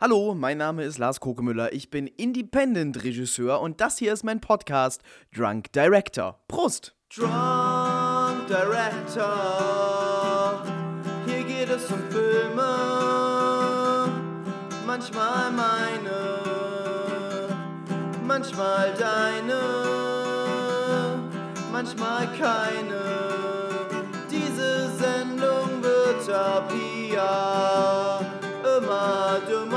Hallo, mein Name ist Lars Kokemüller, ich bin Independent-Regisseur und das hier ist mein Podcast Drunk Director. Prost! Drunk Director, hier geht es um Filme, manchmal meine, manchmal deine, manchmal keine. Diese Sendung wird ab hier immer dümmer.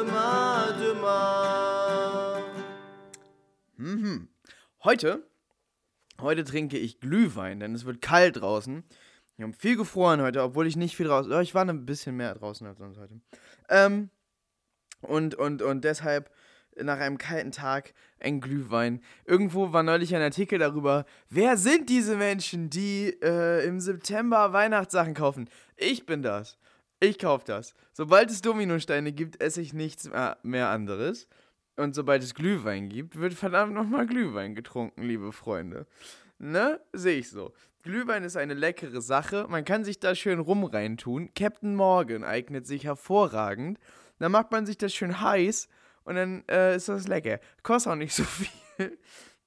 Immer dümmer. Mhm. Heute, heute trinke ich Glühwein, denn es wird kalt draußen. Wir haben viel gefroren heute, obwohl ich nicht viel draußen. Ja, ich war ein bisschen mehr draußen als sonst heute. Ähm, und, und, und deshalb nach einem kalten Tag ein Glühwein. Irgendwo war neulich ein Artikel darüber, wer sind diese Menschen, die äh, im September Weihnachtssachen kaufen? Ich bin das. Ich kaufe das. Sobald es Dominosteine gibt, esse ich nichts mehr, mehr anderes. Und sobald es Glühwein gibt, wird verdammt nochmal Glühwein getrunken, liebe Freunde. Ne? Sehe ich so. Glühwein ist eine leckere Sache. Man kann sich da schön rum reintun. Captain Morgan eignet sich hervorragend. Dann macht man sich das schön heiß und dann äh, ist das lecker. Kostet auch nicht so viel.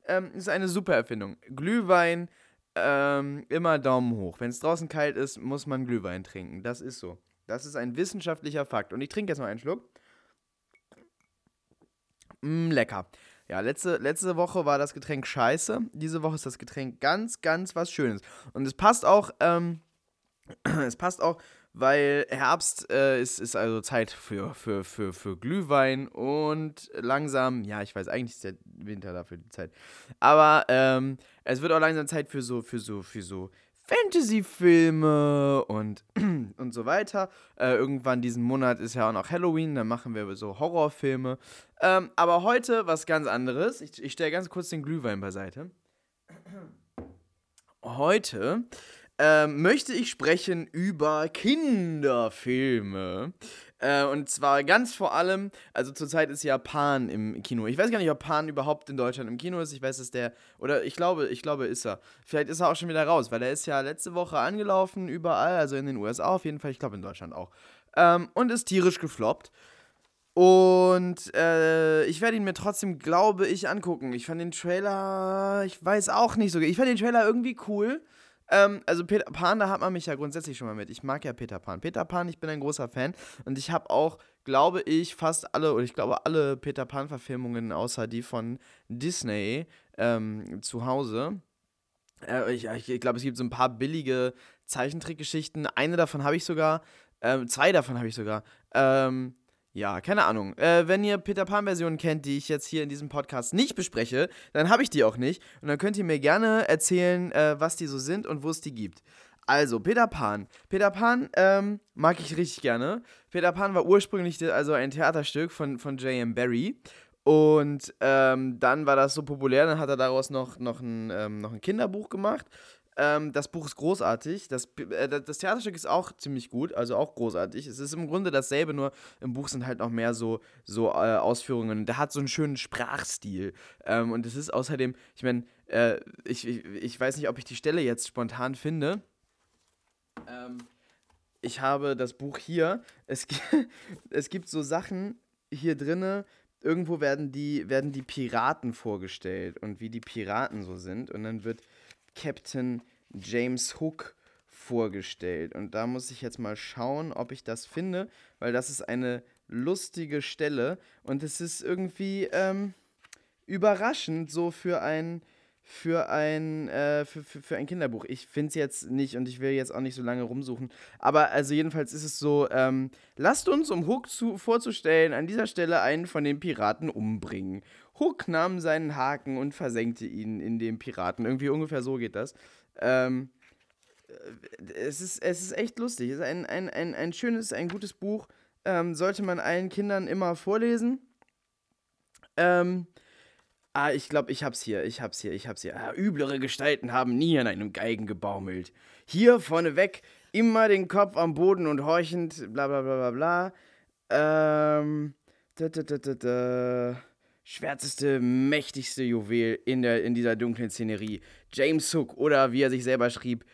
ähm, ist eine super Erfindung. Glühwein, ähm, immer Daumen hoch. Wenn es draußen kalt ist, muss man Glühwein trinken. Das ist so. Das ist ein wissenschaftlicher Fakt. Und ich trinke jetzt mal einen Schluck. Mm, lecker. Ja, letzte, letzte Woche war das Getränk scheiße. Diese Woche ist das Getränk ganz, ganz was Schönes. Und es passt auch, ähm, es passt auch, weil Herbst äh, ist, ist also Zeit für, für, für, für Glühwein und langsam, ja, ich weiß, eigentlich ist der Winter dafür die Zeit. Aber ähm, es wird auch langsam Zeit für so, für so, für so Fantasy-Filme und, und so weiter. Äh, irgendwann diesen Monat ist ja auch noch Halloween, dann machen wir so Horrorfilme. Ähm, aber heute was ganz anderes. Ich, ich stelle ganz kurz den Glühwein beiseite. Heute ähm, möchte ich sprechen über Kinderfilme. Äh, und zwar ganz vor allem, also zurzeit ist ja Pan im Kino. Ich weiß gar nicht, ob Pan überhaupt in Deutschland im Kino ist. Ich weiß, dass der, oder ich glaube, ich glaube, ist er. Vielleicht ist er auch schon wieder raus, weil er ist ja letzte Woche angelaufen, überall, also in den USA auf jeden Fall, ich glaube in Deutschland auch. Ähm, und ist tierisch gefloppt. Und äh, ich werde ihn mir trotzdem, glaube ich, angucken. Ich fand den Trailer, ich weiß auch nicht so. Ich fand den Trailer irgendwie cool. Ähm, also Peter Pan, da hat man mich ja grundsätzlich schon mal mit. Ich mag ja Peter Pan. Peter Pan, ich bin ein großer Fan. Und ich habe auch, glaube ich, fast alle, oder ich glaube alle Peter Pan-Verfilmungen außer die von Disney ähm, zu Hause. Äh, ich, ich glaube, es gibt so ein paar billige Zeichentrickgeschichten. Eine davon habe ich sogar. Ähm, zwei davon habe ich sogar. Ähm, ja, keine Ahnung. Äh, wenn ihr Peter Pan-Versionen kennt, die ich jetzt hier in diesem Podcast nicht bespreche, dann habe ich die auch nicht. Und dann könnt ihr mir gerne erzählen, äh, was die so sind und wo es die gibt. Also, Peter Pan. Peter Pan ähm, mag ich richtig gerne. Peter Pan war ursprünglich also ein Theaterstück von, von J.M. Barrie. Und ähm, dann war das so populär, dann hat er daraus noch, noch, ein, ähm, noch ein Kinderbuch gemacht. Ähm, das Buch ist großartig. Das, äh, das Theaterstück ist auch ziemlich gut, also auch großartig. Es ist im Grunde dasselbe, nur im Buch sind halt noch mehr so, so äh, Ausführungen. Der hat so einen schönen Sprachstil. Ähm, und es ist außerdem, ich meine, äh, ich, ich, ich weiß nicht, ob ich die Stelle jetzt spontan finde. Ähm, ich habe das Buch hier. Es, es gibt so Sachen hier drinne. Irgendwo werden die, werden die Piraten vorgestellt und wie die Piraten so sind. Und dann wird Captain James Hook vorgestellt. Und da muss ich jetzt mal schauen, ob ich das finde, weil das ist eine lustige Stelle und es ist irgendwie ähm, überraschend so für ein für ein, äh, für, für, für ein Kinderbuch. Ich finde es jetzt nicht und ich will jetzt auch nicht so lange rumsuchen. Aber also jedenfalls ist es so, ähm, lasst uns, um Hook zu, vorzustellen, an dieser Stelle einen von den Piraten umbringen. Hook nahm seinen Haken und versenkte ihn in den Piraten. Irgendwie ungefähr so geht das. Ähm, äh, es, ist, es ist echt lustig. Es ist ein, ein, ein, ein schönes, ein gutes Buch. Ähm, sollte man allen Kindern immer vorlesen. Ähm, Ah, ich glaube, ich hab's hier, ich hab's hier, ich hab's hier. Ah, üblere Gestalten haben nie an einem Geigen gebaumelt. Hier vorneweg immer den Kopf am Boden und horchend, bla bla bla bla bla. Ähm. Da, da, da, da, da. Schwärzeste, mächtigste Juwel in, der, in dieser dunklen Szenerie. James Hook oder wie er sich selber schrieb,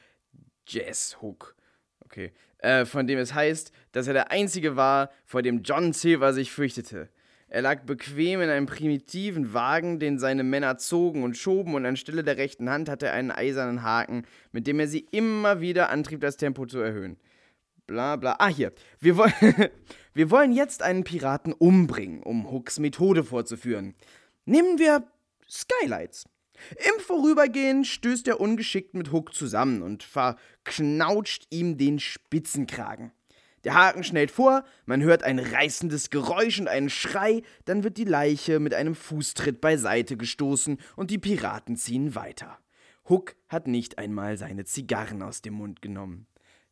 Jazz Hook. Okay. Äh, von dem es heißt, dass er der Einzige war, vor dem John Silver sich fürchtete. Er lag bequem in einem primitiven Wagen, den seine Männer zogen und schoben, und anstelle der rechten Hand hatte er einen eisernen Haken, mit dem er sie immer wieder antrieb, das Tempo zu erhöhen. Bla bla. Ah, hier. Wir, woll wir wollen jetzt einen Piraten umbringen, um Hooks Methode vorzuführen. Nehmen wir Skylights. Im Vorübergehen stößt er ungeschickt mit Hook zusammen und verknautscht ihm den Spitzenkragen. Der Haken schnellt vor, man hört ein reißendes Geräusch und einen Schrei, dann wird die Leiche mit einem Fußtritt beiseite gestoßen und die Piraten ziehen weiter. Hook hat nicht einmal seine Zigarren aus dem Mund genommen.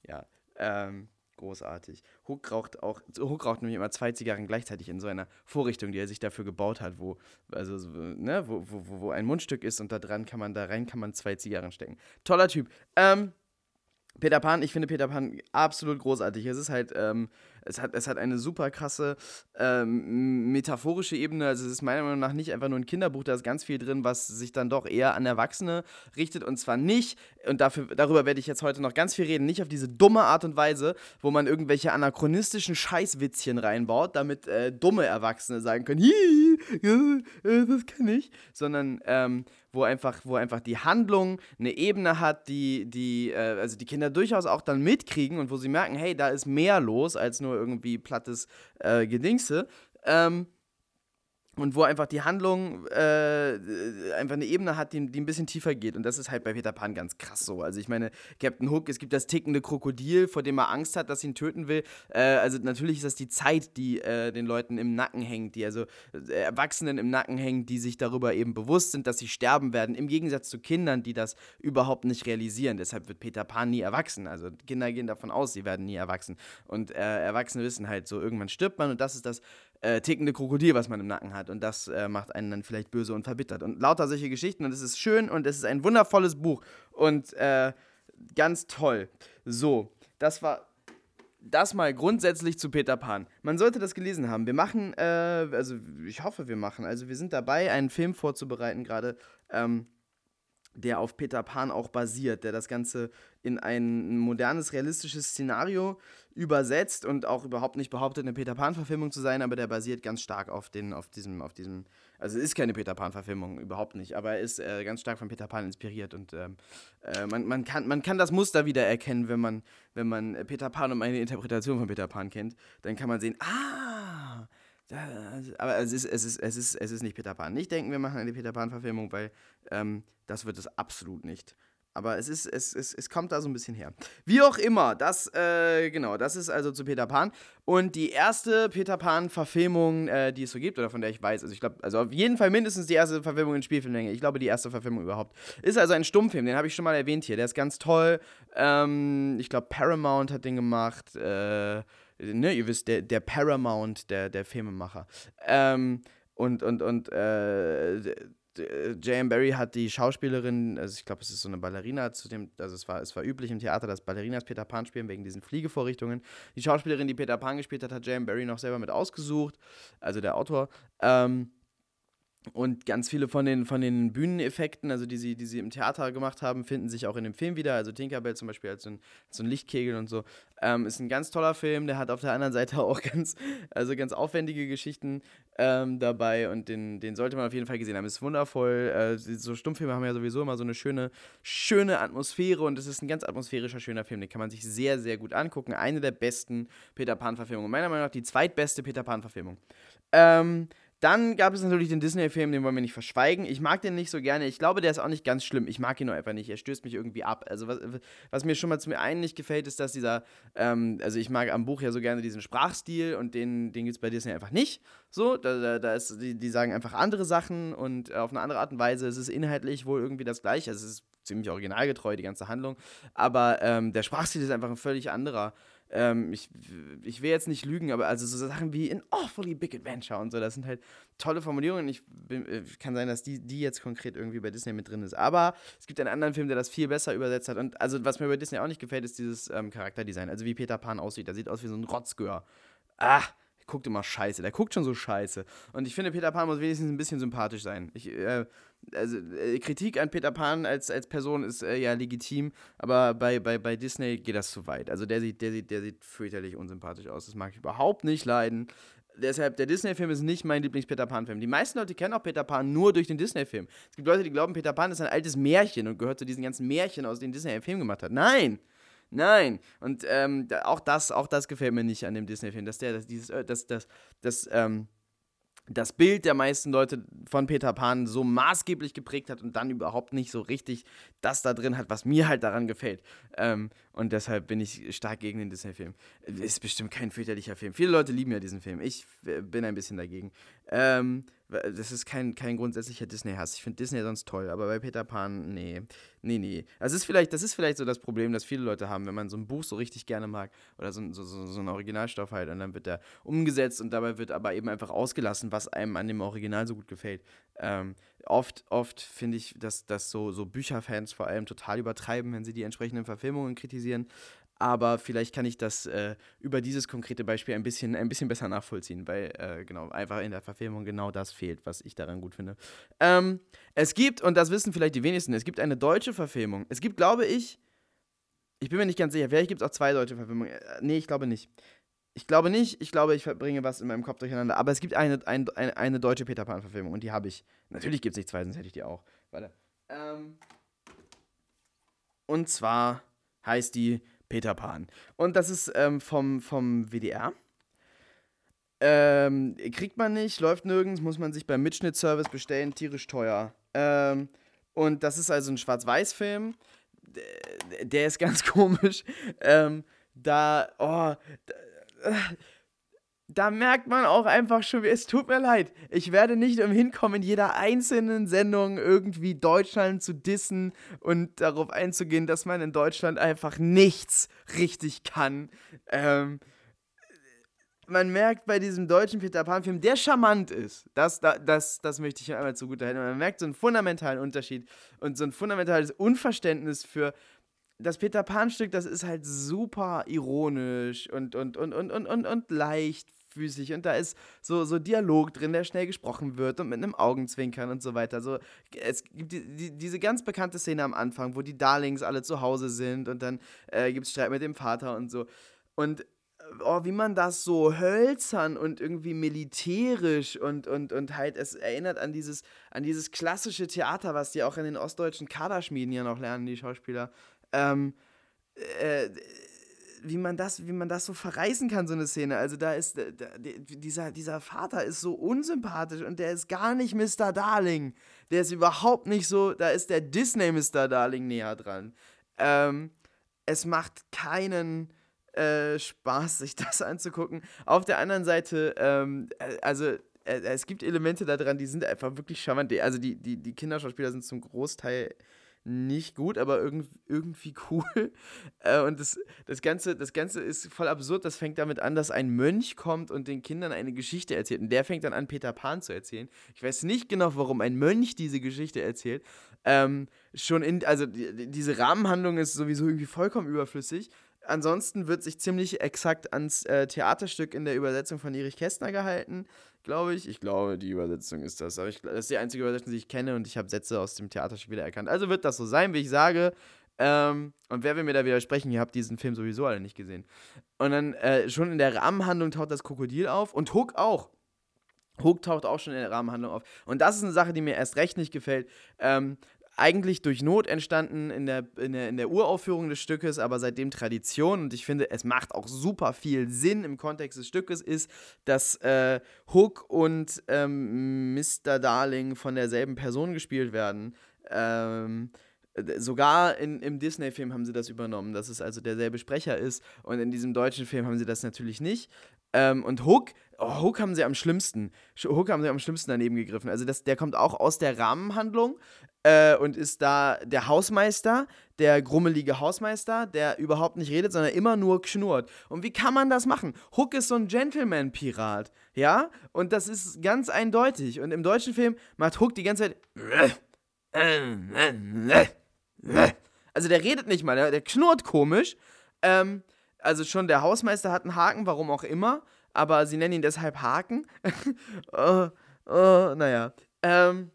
Ja, ähm, großartig. Hook raucht auch, Hook raucht nämlich immer zwei Zigarren gleichzeitig in so einer Vorrichtung, die er sich dafür gebaut hat, wo, also, ne, wo, wo, wo ein Mundstück ist und da dran kann man, da rein kann man zwei Zigarren stecken. Toller Typ. Ähm, Peter Pan, ich finde Peter Pan absolut großartig. Es ist halt, ähm, es hat, es hat eine super krasse ähm, metaphorische Ebene. Also es ist meiner Meinung nach nicht einfach nur ein Kinderbuch, da ist ganz viel drin, was sich dann doch eher an Erwachsene richtet. Und zwar nicht, und dafür, darüber werde ich jetzt heute noch ganz viel reden, nicht auf diese dumme Art und Weise, wo man irgendwelche anachronistischen Scheißwitzchen reinbaut, damit äh, dumme Erwachsene sagen können, Hi, äh, das kann ich, sondern ähm, wo einfach, wo einfach die Handlung eine Ebene hat, die, die, äh, also die Kinder durchaus auch dann mitkriegen und wo sie merken, hey, da ist mehr los als nur irgendwie plattes äh, Gedingse. Ähm, und wo einfach die Handlung äh, einfach eine Ebene hat, die, die ein bisschen tiefer geht. Und das ist halt bei Peter Pan ganz krass so. Also ich meine, Captain Hook, es gibt das tickende Krokodil, vor dem er Angst hat, dass ihn töten will. Äh, also natürlich ist das die Zeit, die äh, den Leuten im Nacken hängt, die also äh, Erwachsenen im Nacken hängt, die sich darüber eben bewusst sind, dass sie sterben werden, im Gegensatz zu Kindern, die das überhaupt nicht realisieren. Deshalb wird Peter Pan nie erwachsen. Also Kinder gehen davon aus, sie werden nie erwachsen. Und äh, Erwachsene wissen halt so, irgendwann stirbt man und das ist das äh, tickende Krokodil, was man im Nacken hat. Und das äh, macht einen dann vielleicht böse und verbittert. Und lauter solche Geschichten. Und es ist schön und es ist ein wundervolles Buch. Und äh, ganz toll. So, das war das mal grundsätzlich zu Peter Pan. Man sollte das gelesen haben. Wir machen, äh, also ich hoffe, wir machen, also wir sind dabei, einen Film vorzubereiten gerade. Ähm, der auf Peter Pan auch basiert, der das Ganze in ein modernes, realistisches Szenario übersetzt und auch überhaupt nicht behauptet, eine Peter Pan-Verfilmung zu sein, aber der basiert ganz stark auf, den, auf, diesem, auf diesem, also es ist keine Peter Pan-Verfilmung, überhaupt nicht, aber er ist äh, ganz stark von Peter Pan inspiriert und ähm, äh, man, man, kann, man kann das Muster wieder erkennen, wenn man, wenn man Peter Pan und eine Interpretation von Peter Pan kennt, dann kann man sehen, ah, aber es ist, es, ist, es, ist, es ist nicht Peter Pan. Nicht denken, wir machen eine Peter Pan-Verfilmung, weil ähm, das wird es absolut nicht. Aber es ist, es, es, es kommt da so ein bisschen her. Wie auch immer, das, äh, genau, das ist also zu Peter Pan. Und die erste Peter Pan-Verfilmung, äh, die es so gibt, oder von der ich weiß, also ich glaube, also auf jeden Fall mindestens die erste Verfilmung in Spielfilmlänge. Ich glaube, die erste Verfilmung überhaupt. Ist also ein Stummfilm, den habe ich schon mal erwähnt hier. Der ist ganz toll. Ähm, ich glaube, Paramount hat den gemacht. Äh, ne, ihr wisst, der, der Paramount, der, der Filmemacher. Ähm, und, und, und, äh, J.M. Barry hat die Schauspielerin, also ich glaube, es ist so eine Ballerina, zu dem, also es war, es war üblich im Theater, dass Ballerinas Peter Pan spielen, wegen diesen Fliegevorrichtungen. Die Schauspielerin, die Peter Pan gespielt hat, hat J.M. Barry noch selber mit ausgesucht, also der Autor. Ähm, und ganz viele von den, von den Bühneneffekten, also die sie, die sie im Theater gemacht haben, finden sich auch in dem Film wieder. Also Tinkerbell zum Beispiel als so ein, so ein Lichtkegel und so. Ähm, ist ein ganz toller Film. Der hat auf der anderen Seite auch ganz, also ganz aufwendige Geschichten ähm, dabei und den, den sollte man auf jeden Fall gesehen haben. Ist wundervoll. Äh, so Stummfilme haben ja sowieso immer so eine schöne, schöne Atmosphäre und es ist ein ganz atmosphärischer, schöner Film. Den kann man sich sehr, sehr gut angucken. Eine der besten Peter Pan-Verfilmungen. Meiner Meinung nach die zweitbeste Peter Pan-Verfilmung. Ähm, dann gab es natürlich den Disney-Film, den wollen wir nicht verschweigen. Ich mag den nicht so gerne. Ich glaube, der ist auch nicht ganz schlimm. Ich mag ihn nur einfach nicht. Er stößt mich irgendwie ab. Also, was, was mir schon mal zum einen nicht gefällt, ist, dass dieser, ähm, also ich mag am Buch ja so gerne diesen Sprachstil und den, den gibt es bei Disney einfach nicht. So, da, da, da ist, die, die sagen einfach andere Sachen und auf eine andere Art und Weise. Es ist inhaltlich wohl irgendwie das Gleiche. Also, es ist ziemlich originalgetreu, die ganze Handlung. Aber ähm, der Sprachstil ist einfach ein völlig anderer. Ähm, ich, ich will jetzt nicht lügen, aber also so Sachen wie in Awfully Big Adventure und so, das sind halt tolle Formulierungen. Ich bin, äh, kann sein, dass die, die jetzt konkret irgendwie bei Disney mit drin ist. Aber es gibt einen anderen Film, der das viel besser übersetzt hat. Und also, was mir bei Disney auch nicht gefällt, ist dieses ähm, Charakterdesign. Also wie Peter Pan aussieht. Der sieht aus wie so ein Rotzgör. Ah, guckt immer scheiße. Der guckt schon so scheiße. Und ich finde, Peter Pan muss wenigstens ein bisschen sympathisch sein. Ich, äh, also, äh, Kritik an Peter Pan als, als Person ist äh, ja legitim, aber bei, bei, bei Disney geht das zu weit. Also der sieht, der sieht, der sieht fürchterlich unsympathisch aus. Das mag ich überhaupt nicht leiden. Deshalb, der Disney-Film ist nicht mein Lieblings-Peter Pan-Film. Die meisten Leute kennen auch Peter Pan nur durch den Disney-Film. Es gibt Leute, die glauben, Peter Pan ist ein altes Märchen und gehört zu diesen ganzen Märchen, aus denen Disney einen Film gemacht hat. Nein! Nein. Und ähm, auch, das, auch das gefällt mir nicht an dem Disney-Film, dass der, dass dieses, äh, dass, dass, dass, ähm, das Bild der meisten Leute von Peter Pan so maßgeblich geprägt hat und dann überhaupt nicht so richtig das da drin hat, was mir halt daran gefällt. Ähm, und deshalb bin ich stark gegen den Disney-Film. Ist bestimmt kein fürchterlicher Film. Viele Leute lieben ja diesen Film. Ich äh, bin ein bisschen dagegen. Ähm, das ist kein, kein grundsätzlicher Disney-Hass. Ich finde Disney sonst toll, aber bei Peter Pan, nee. Nee, nee. Das ist, vielleicht, das ist vielleicht so das Problem, das viele Leute haben, wenn man so ein Buch so richtig gerne mag oder so, so, so, so einen Originalstoff halt und dann wird der umgesetzt und dabei wird aber eben einfach ausgelassen, was einem an dem Original so gut gefällt. Ähm, oft, oft finde ich, dass, dass so, so Bücherfans vor allem total übertreiben, wenn sie die entsprechenden Verfilmungen kritisieren aber vielleicht kann ich das äh, über dieses konkrete Beispiel ein bisschen, ein bisschen besser nachvollziehen, weil äh, genau, einfach in der Verfilmung genau das fehlt, was ich daran gut finde. Ähm, es gibt, und das wissen vielleicht die wenigsten, es gibt eine deutsche Verfilmung. Es gibt, glaube ich, ich bin mir nicht ganz sicher, vielleicht gibt es auch zwei deutsche Verfilmungen. Äh, nee, ich glaube nicht. Ich glaube nicht, ich glaube, ich verbringe was in meinem Kopf durcheinander, aber es gibt eine, ein, eine, eine deutsche Peter Pan-Verfilmung und die habe ich. Natürlich gibt es nicht zwei, sonst hätte ich die auch. Warte. Ähm, und zwar heißt die Peter Pan. Und das ist ähm, vom, vom WDR. Ähm, kriegt man nicht, läuft nirgends, muss man sich beim Mitschnittservice bestellen, tierisch teuer. Ähm, und das ist also ein Schwarz-Weiß-Film. Der ist ganz komisch. Ähm, da, oh, da, da merkt man auch einfach schon, es tut mir leid. Ich werde nicht umhin kommen, in jeder einzelnen Sendung irgendwie Deutschland zu dissen und darauf einzugehen, dass man in Deutschland einfach nichts richtig kann. Ähm, man merkt bei diesem deutschen Peter Pan-Film, der charmant ist, das, das, das möchte ich einmal zugute halten. Man merkt so einen fundamentalen Unterschied und so ein fundamentales Unverständnis für das Peter Pan-Stück, das ist halt super ironisch und, und, und, und, und, und leicht leichtfüßig und da ist so, so Dialog drin, der schnell gesprochen wird und mit einem Augenzwinkern und so weiter. So, es gibt die, die, diese ganz bekannte Szene am Anfang, wo die Darlings alle zu Hause sind und dann äh, gibt es Streit mit dem Vater und so. Und oh, wie man das so hölzern und irgendwie militärisch und, und, und halt, es erinnert an dieses, an dieses klassische Theater, was die auch in den ostdeutschen Kaderschmieden ja noch lernen, die Schauspieler. Ähm, äh, wie man das, wie man das so verreißen kann, so eine Szene. Also da ist da, dieser, dieser Vater ist so unsympathisch und der ist gar nicht Mr. Darling. Der ist überhaupt nicht so, da ist der Disney Mr. Darling näher dran. Ähm, es macht keinen äh, Spaß, sich das anzugucken. Auf der anderen Seite, ähm, äh, also äh, es gibt Elemente daran, die sind einfach wirklich charmant. Also die, die, die Kinderschauspieler sind zum Großteil nicht gut, aber irgend, irgendwie cool. Äh, und das, das, Ganze, das Ganze ist voll absurd. Das fängt damit an, dass ein Mönch kommt und den Kindern eine Geschichte erzählt. Und der fängt dann an, Peter Pan zu erzählen. Ich weiß nicht genau, warum ein Mönch diese Geschichte erzählt. Ähm, schon in, also die, diese Rahmenhandlung ist sowieso irgendwie vollkommen überflüssig. Ansonsten wird sich ziemlich exakt ans äh, Theaterstück in der Übersetzung von Erich Kästner gehalten glaube ich. Ich glaube, die Übersetzung ist das. Aber ich, das ist die einzige Übersetzung, die ich kenne und ich habe Sätze aus dem Theaterstück wieder erkannt. Also wird das so sein, wie ich sage. Ähm, und wer will mir da widersprechen? Ihr habt diesen Film sowieso alle nicht gesehen. Und dann äh, schon in der Rahmenhandlung taucht das Krokodil auf und Hook auch. Hook taucht auch schon in der Rahmenhandlung auf. Und das ist eine Sache, die mir erst recht nicht gefällt. Ähm, eigentlich durch Not entstanden in der, in, der, in der Uraufführung des Stückes, aber seitdem Tradition und ich finde, es macht auch super viel Sinn im Kontext des Stückes, ist, dass äh, Hook und ähm, Mr. Darling von derselben Person gespielt werden. Ähm, sogar in, im Disney-Film haben sie das übernommen, dass es also derselbe Sprecher ist und in diesem deutschen Film haben sie das natürlich nicht. Ähm, und Hook, oh, Hook haben sie am schlimmsten. Hook haben sie am schlimmsten daneben gegriffen. Also das, der kommt auch aus der Rahmenhandlung äh, und ist da der Hausmeister, der grummelige Hausmeister, der überhaupt nicht redet, sondern immer nur knurrt. Und wie kann man das machen? Hook ist so ein Gentleman-Pirat, ja? Und das ist ganz eindeutig. Und im deutschen Film macht Hook die ganze Zeit. Also der redet nicht mal, der, der knurrt komisch. Ähm, also schon der Hausmeister hat einen Haken, warum auch immer. aber sie nennen ihn deshalb Haken. oh, oh, naja. Ähm,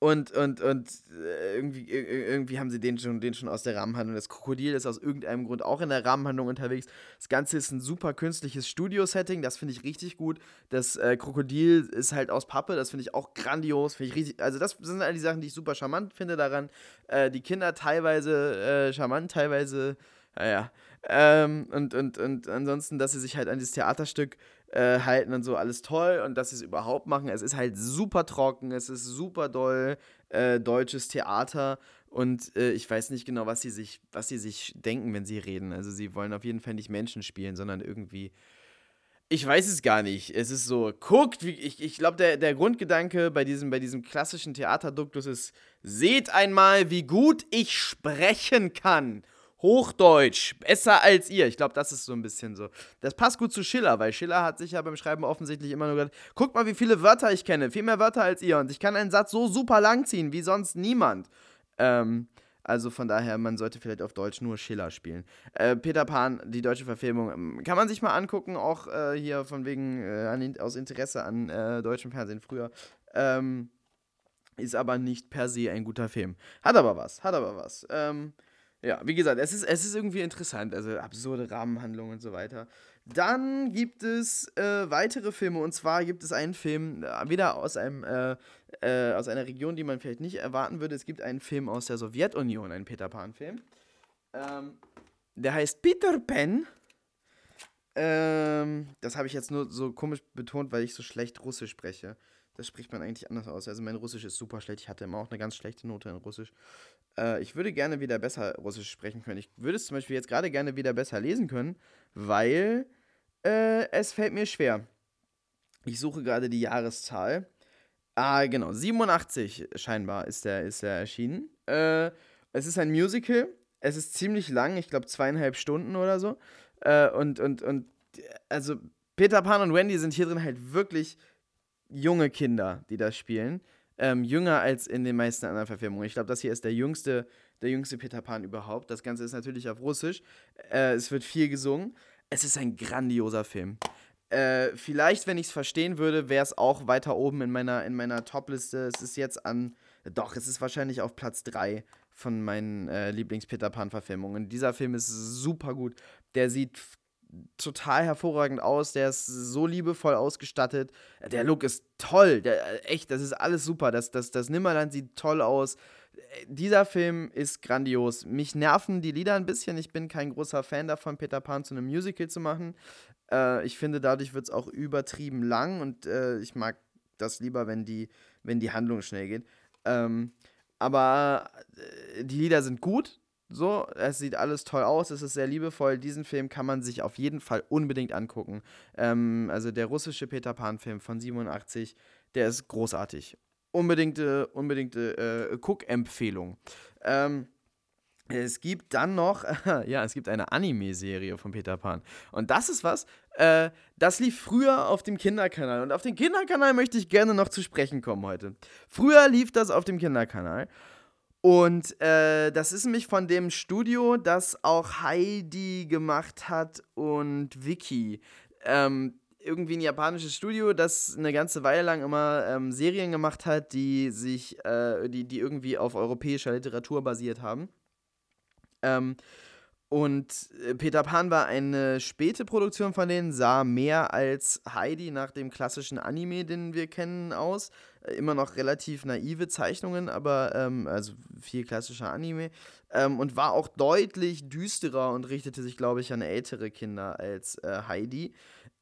und, und, und äh, irgendwie, irgendwie haben sie den schon, den schon aus der Rahmenhandlung. Das Krokodil ist aus irgendeinem Grund auch in der Rahmenhandlung unterwegs. Das Ganze ist ein super künstliches Studio-Setting, das finde ich richtig gut. Das äh, Krokodil ist halt aus Pappe, das finde ich auch grandios. Find ich richtig, also, das sind all die Sachen, die ich super charmant finde daran. Äh, die Kinder teilweise äh, charmant, teilweise, naja. Ähm, und, und, und ansonsten, dass sie sich halt an dieses Theaterstück äh, halten und so alles toll und dass sie es überhaupt machen. Es ist halt super trocken, es ist super doll äh, deutsches Theater und äh, ich weiß nicht genau, was sie sich, was sie sich denken, wenn sie reden. Also sie wollen auf jeden Fall nicht Menschen spielen, sondern irgendwie. Ich weiß es gar nicht. Es ist so, guckt, wie, ich, ich glaube, der, der Grundgedanke bei diesem, bei diesem klassischen Theaterduktus ist, seht einmal, wie gut ich sprechen kann. Hochdeutsch, besser als ihr. Ich glaube, das ist so ein bisschen so. Das passt gut zu Schiller, weil Schiller hat sich ja beim Schreiben offensichtlich immer nur gesagt, guckt mal, wie viele Wörter ich kenne, viel mehr Wörter als ihr und ich kann einen Satz so super lang ziehen, wie sonst niemand. Ähm, also von daher, man sollte vielleicht auf Deutsch nur Schiller spielen. Äh, Peter Pan, die deutsche Verfilmung, ähm, kann man sich mal angucken, auch äh, hier von wegen äh, aus Interesse an äh, deutschem Fernsehen früher. Ähm, ist aber nicht per se ein guter Film. Hat aber was, hat aber was. Ähm, ja, wie gesagt, es ist, es ist irgendwie interessant, also absurde Rahmenhandlungen und so weiter. Dann gibt es äh, weitere Filme und zwar gibt es einen Film, äh, wieder aus einem äh, äh, aus einer Region, die man vielleicht nicht erwarten würde. Es gibt einen Film aus der Sowjetunion, einen Peter Pan-Film. Ähm, der heißt Peter Pan. Ähm, das habe ich jetzt nur so komisch betont, weil ich so schlecht Russisch spreche. Das spricht man eigentlich anders aus. Also mein Russisch ist super schlecht. Ich hatte immer auch eine ganz schlechte Note in Russisch. Äh, ich würde gerne wieder besser Russisch sprechen können. Ich würde es zum Beispiel jetzt gerade gerne wieder besser lesen können, weil äh, es fällt mir schwer. Ich suche gerade die Jahreszahl. Ah, genau. 87 scheinbar ist der, ist der erschienen. Äh, es ist ein Musical. Es ist ziemlich lang, ich glaube zweieinhalb Stunden oder so. Äh, und, und, und, also Peter Pan und Wendy sind hier drin halt wirklich junge Kinder, die das spielen ähm, jünger als in den meisten anderen Verfilmungen. Ich glaube, das hier ist der jüngste, der jüngste Peter Pan überhaupt. Das Ganze ist natürlich auf Russisch. Äh, es wird viel gesungen. Es ist ein grandioser Film. Äh, vielleicht, wenn ich es verstehen würde, wäre es auch weiter oben in meiner, in meiner Top-Liste. Es ist jetzt an. Doch, es ist wahrscheinlich auf Platz 3 von meinen äh, Lieblings-Peter Pan-Verfilmungen. Dieser Film ist super gut. Der sieht total hervorragend aus. Der ist so liebevoll ausgestattet. Der Look ist toll. Der, äh, echt, das ist alles super. Das, das, das Nimmerland sieht toll aus. Dieser Film ist grandios. Mich nerven die Lieder ein bisschen. Ich bin kein großer Fan davon, Peter Pan zu einem Musical zu machen. Äh, ich finde, dadurch wird es auch übertrieben lang und äh, ich mag das lieber, wenn die, wenn die Handlung schnell geht. Ähm, aber äh, die Lieder sind gut. So, es sieht alles toll aus, es ist sehr liebevoll. Diesen Film kann man sich auf jeden Fall unbedingt angucken. Ähm, also der russische Peter Pan-Film von 87, der ist großartig. Unbedingte, unbedingte äh, Cook-Empfehlung. Ähm, es gibt dann noch, ja, es gibt eine Anime-Serie von Peter Pan. Und das ist was, äh, das lief früher auf dem Kinderkanal. Und auf dem Kinderkanal möchte ich gerne noch zu sprechen kommen heute. Früher lief das auf dem Kinderkanal. Und äh, das ist nämlich von dem Studio, das auch Heidi gemacht hat und Vicky. Ähm, irgendwie ein japanisches Studio, das eine ganze Weile lang immer ähm, Serien gemacht hat, die sich, äh, die, die irgendwie auf europäischer Literatur basiert haben. Ähm, und äh, Peter Pan war eine späte Produktion von denen, sah mehr als Heidi nach dem klassischen Anime, den wir kennen, aus. Äh, immer noch relativ naive Zeichnungen, aber ähm, also viel klassischer Anime. Ähm, und war auch deutlich düsterer und richtete sich, glaube ich, an ältere Kinder als äh, Heidi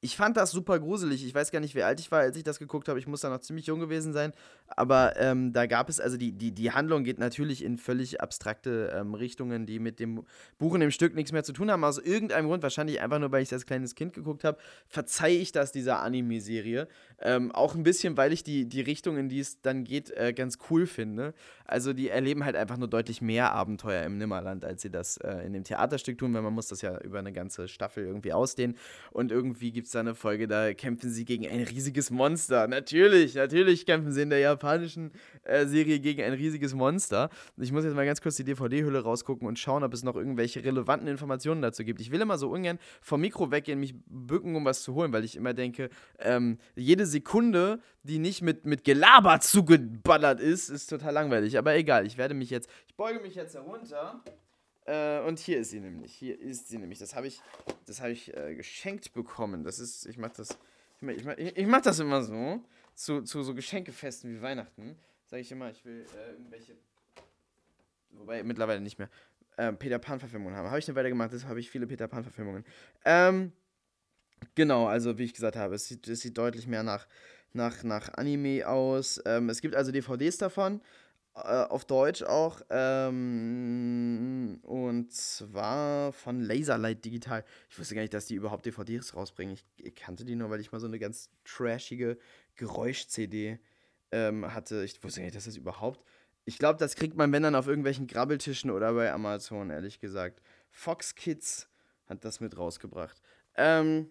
ich fand das super gruselig. Ich weiß gar nicht, wie alt ich war, als ich das geguckt habe. Ich muss da noch ziemlich jung gewesen sein. Aber ähm, da gab es, also die, die, die Handlung geht natürlich in völlig abstrakte ähm, Richtungen, die mit dem Buch und dem Stück nichts mehr zu tun haben. Aus irgendeinem Grund, wahrscheinlich einfach nur, weil ich es als kleines Kind geguckt habe, verzeihe ich das dieser Anime-Serie. Ähm, auch ein bisschen, weil ich die, die Richtung Richtung, in die es dann geht, äh, ganz cool finde. Also die erleben halt einfach nur deutlich mehr Abenteuer im Nimmerland, als sie das äh, in dem Theaterstück tun, weil man muss das ja über eine ganze Staffel irgendwie ausdehnen. Und irgendwie gibt es eine Folge, da kämpfen sie gegen ein riesiges Monster. Natürlich, natürlich kämpfen sie in der japanischen äh, Serie gegen ein riesiges Monster. Ich muss jetzt mal ganz kurz die DVD-Hülle rausgucken und schauen, ob es noch irgendwelche relevanten Informationen dazu gibt. Ich will immer so ungern vom Mikro weggehen, mich bücken, um was zu holen, weil ich immer denke, ähm, jede Sekunde, die nicht mit, mit Gelaber zugeballert ist, ist total langweilig. Aber egal, ich werde mich jetzt, ich beuge mich jetzt herunter. Äh, und hier ist sie nämlich. Hier ist sie nämlich. Das habe ich, das habe ich äh, geschenkt bekommen. Das ist, ich mache das, ich mache ich, ich mach das immer so zu, zu so Geschenkefesten wie Weihnachten. Sage ich immer, ich will äh, irgendwelche, wobei mittlerweile nicht mehr, äh, Peter Pan-Verfilmungen haben. Habe ich eine Weile gemacht, deshalb habe ich viele Peter Pan-Verfilmungen. Ähm, genau, also wie ich gesagt habe, es sieht, es sieht deutlich mehr nach, nach, nach Anime aus. Ähm, es gibt also DVDs davon äh, auf Deutsch auch. Ähm, und zwar von Laserlight Digital. Ich wusste gar nicht, dass die überhaupt DVDs rausbringen. Ich, ich kannte die nur, weil ich mal so eine ganz trashige Geräusch-CD ähm, hatte. Ich wusste gar nicht, dass das überhaupt. Ich glaube, das kriegt man, wenn dann auf irgendwelchen Grabbeltischen oder bei Amazon, ehrlich gesagt. Fox Kids hat das mit rausgebracht. Ähm,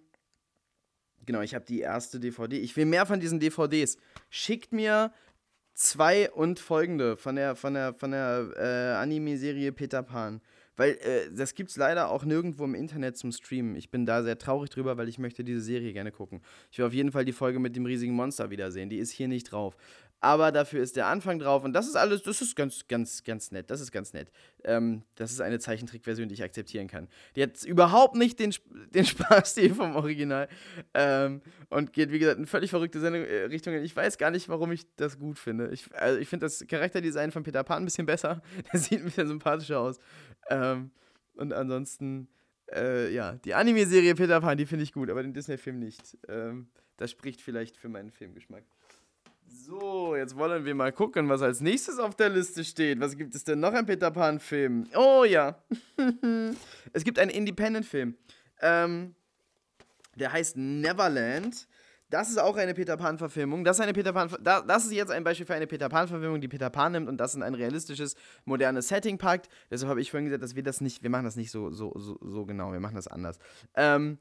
genau, ich habe die erste DVD. Ich will mehr von diesen DVDs. Schickt mir zwei und folgende von der, von der, von der äh, Anime-Serie Peter Pan. Weil äh, das gibt es leider auch nirgendwo im Internet zum Streamen. Ich bin da sehr traurig drüber, weil ich möchte diese Serie gerne gucken. Ich will auf jeden Fall die Folge mit dem riesigen Monster wiedersehen. Die ist hier nicht drauf aber dafür ist der Anfang drauf und das ist alles, das ist ganz, ganz, ganz nett. Das ist ganz nett. Ähm, das ist eine Zeichentrickversion, die ich akzeptieren kann. Die hat überhaupt nicht den, den Spaßstil vom Original ähm, und geht, wie gesagt, in völlig verrückte Sendung, äh, Richtungen. Ich weiß gar nicht, warum ich das gut finde. Ich, also ich finde das Charakterdesign von Peter Pan ein bisschen besser. Der sieht ein bisschen sympathischer aus. Ähm, und ansonsten, äh, ja, die Anime-Serie Peter Pan, die finde ich gut, aber den Disney-Film nicht. Ähm, das spricht vielleicht für meinen Filmgeschmack. So, jetzt wollen wir mal gucken, was als nächstes auf der Liste steht. Was gibt es denn noch an Peter Pan-Film? Oh ja. es gibt einen Independent-Film. Ähm, der heißt Neverland. Das ist auch eine Peter Pan-Verfilmung. Das, ist Pan das ist jetzt ein Beispiel für eine Peter Pan-Verfilmung, die Peter Pan nimmt und das in ein realistisches, modernes Setting packt. Deshalb habe ich vorhin gesagt, dass wir das nicht, wir machen das nicht so, so, so, so genau, wir machen das anders. Ähm,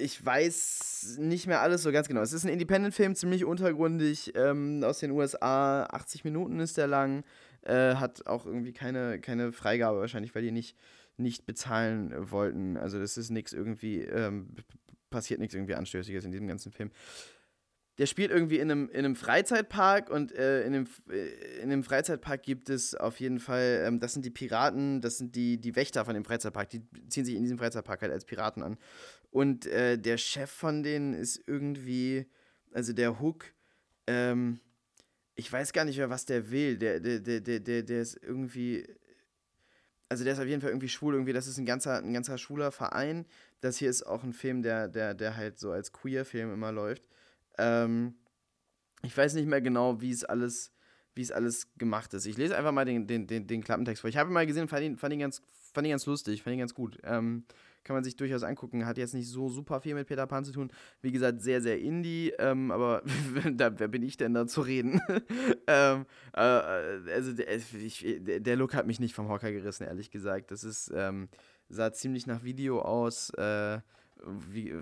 ich weiß nicht mehr alles so ganz genau. Es ist ein Independent-Film, ziemlich untergrundig, ähm, aus den USA. 80 Minuten ist der lang. Äh, hat auch irgendwie keine, keine Freigabe wahrscheinlich, weil die nicht, nicht bezahlen wollten. Also das ist nichts irgendwie, ähm, passiert nichts irgendwie Anstößiges in diesem ganzen Film. Der spielt irgendwie in einem, in einem Freizeitpark und äh, in, einem, äh, in dem Freizeitpark gibt es auf jeden Fall, ähm, das sind die Piraten, das sind die, die Wächter von dem Freizeitpark, die ziehen sich in diesem Freizeitpark halt als Piraten an. Und äh, der Chef von denen ist irgendwie, also der Hook, ähm, ich weiß gar nicht mehr, was der will. Der, der, der, der, der, ist irgendwie, also der ist auf jeden Fall irgendwie schwul, irgendwie, das ist ein ganzer, ein ganzer schwuler Verein. Das hier ist auch ein Film, der, der, der halt so als Queer-Film immer läuft. Ähm, ich weiß nicht mehr genau, wie es alles, wie es alles gemacht ist. Ich lese einfach mal den, den, den, den Klappentext vor. Ich habe ihn mal gesehen, fand ihn, fand ihn, ganz, fand ihn ganz lustig, fand ihn ganz gut. Ähm, kann man sich durchaus angucken. Hat jetzt nicht so super viel mit Peter Pan zu tun. Wie gesagt, sehr, sehr Indie, ähm, aber da, wer bin ich denn da zu reden? ähm, äh, also der, ich, der, Look hat mich nicht vom Hocker gerissen, ehrlich gesagt. Das ist, ähm, sah ziemlich nach Video aus. Äh, wie,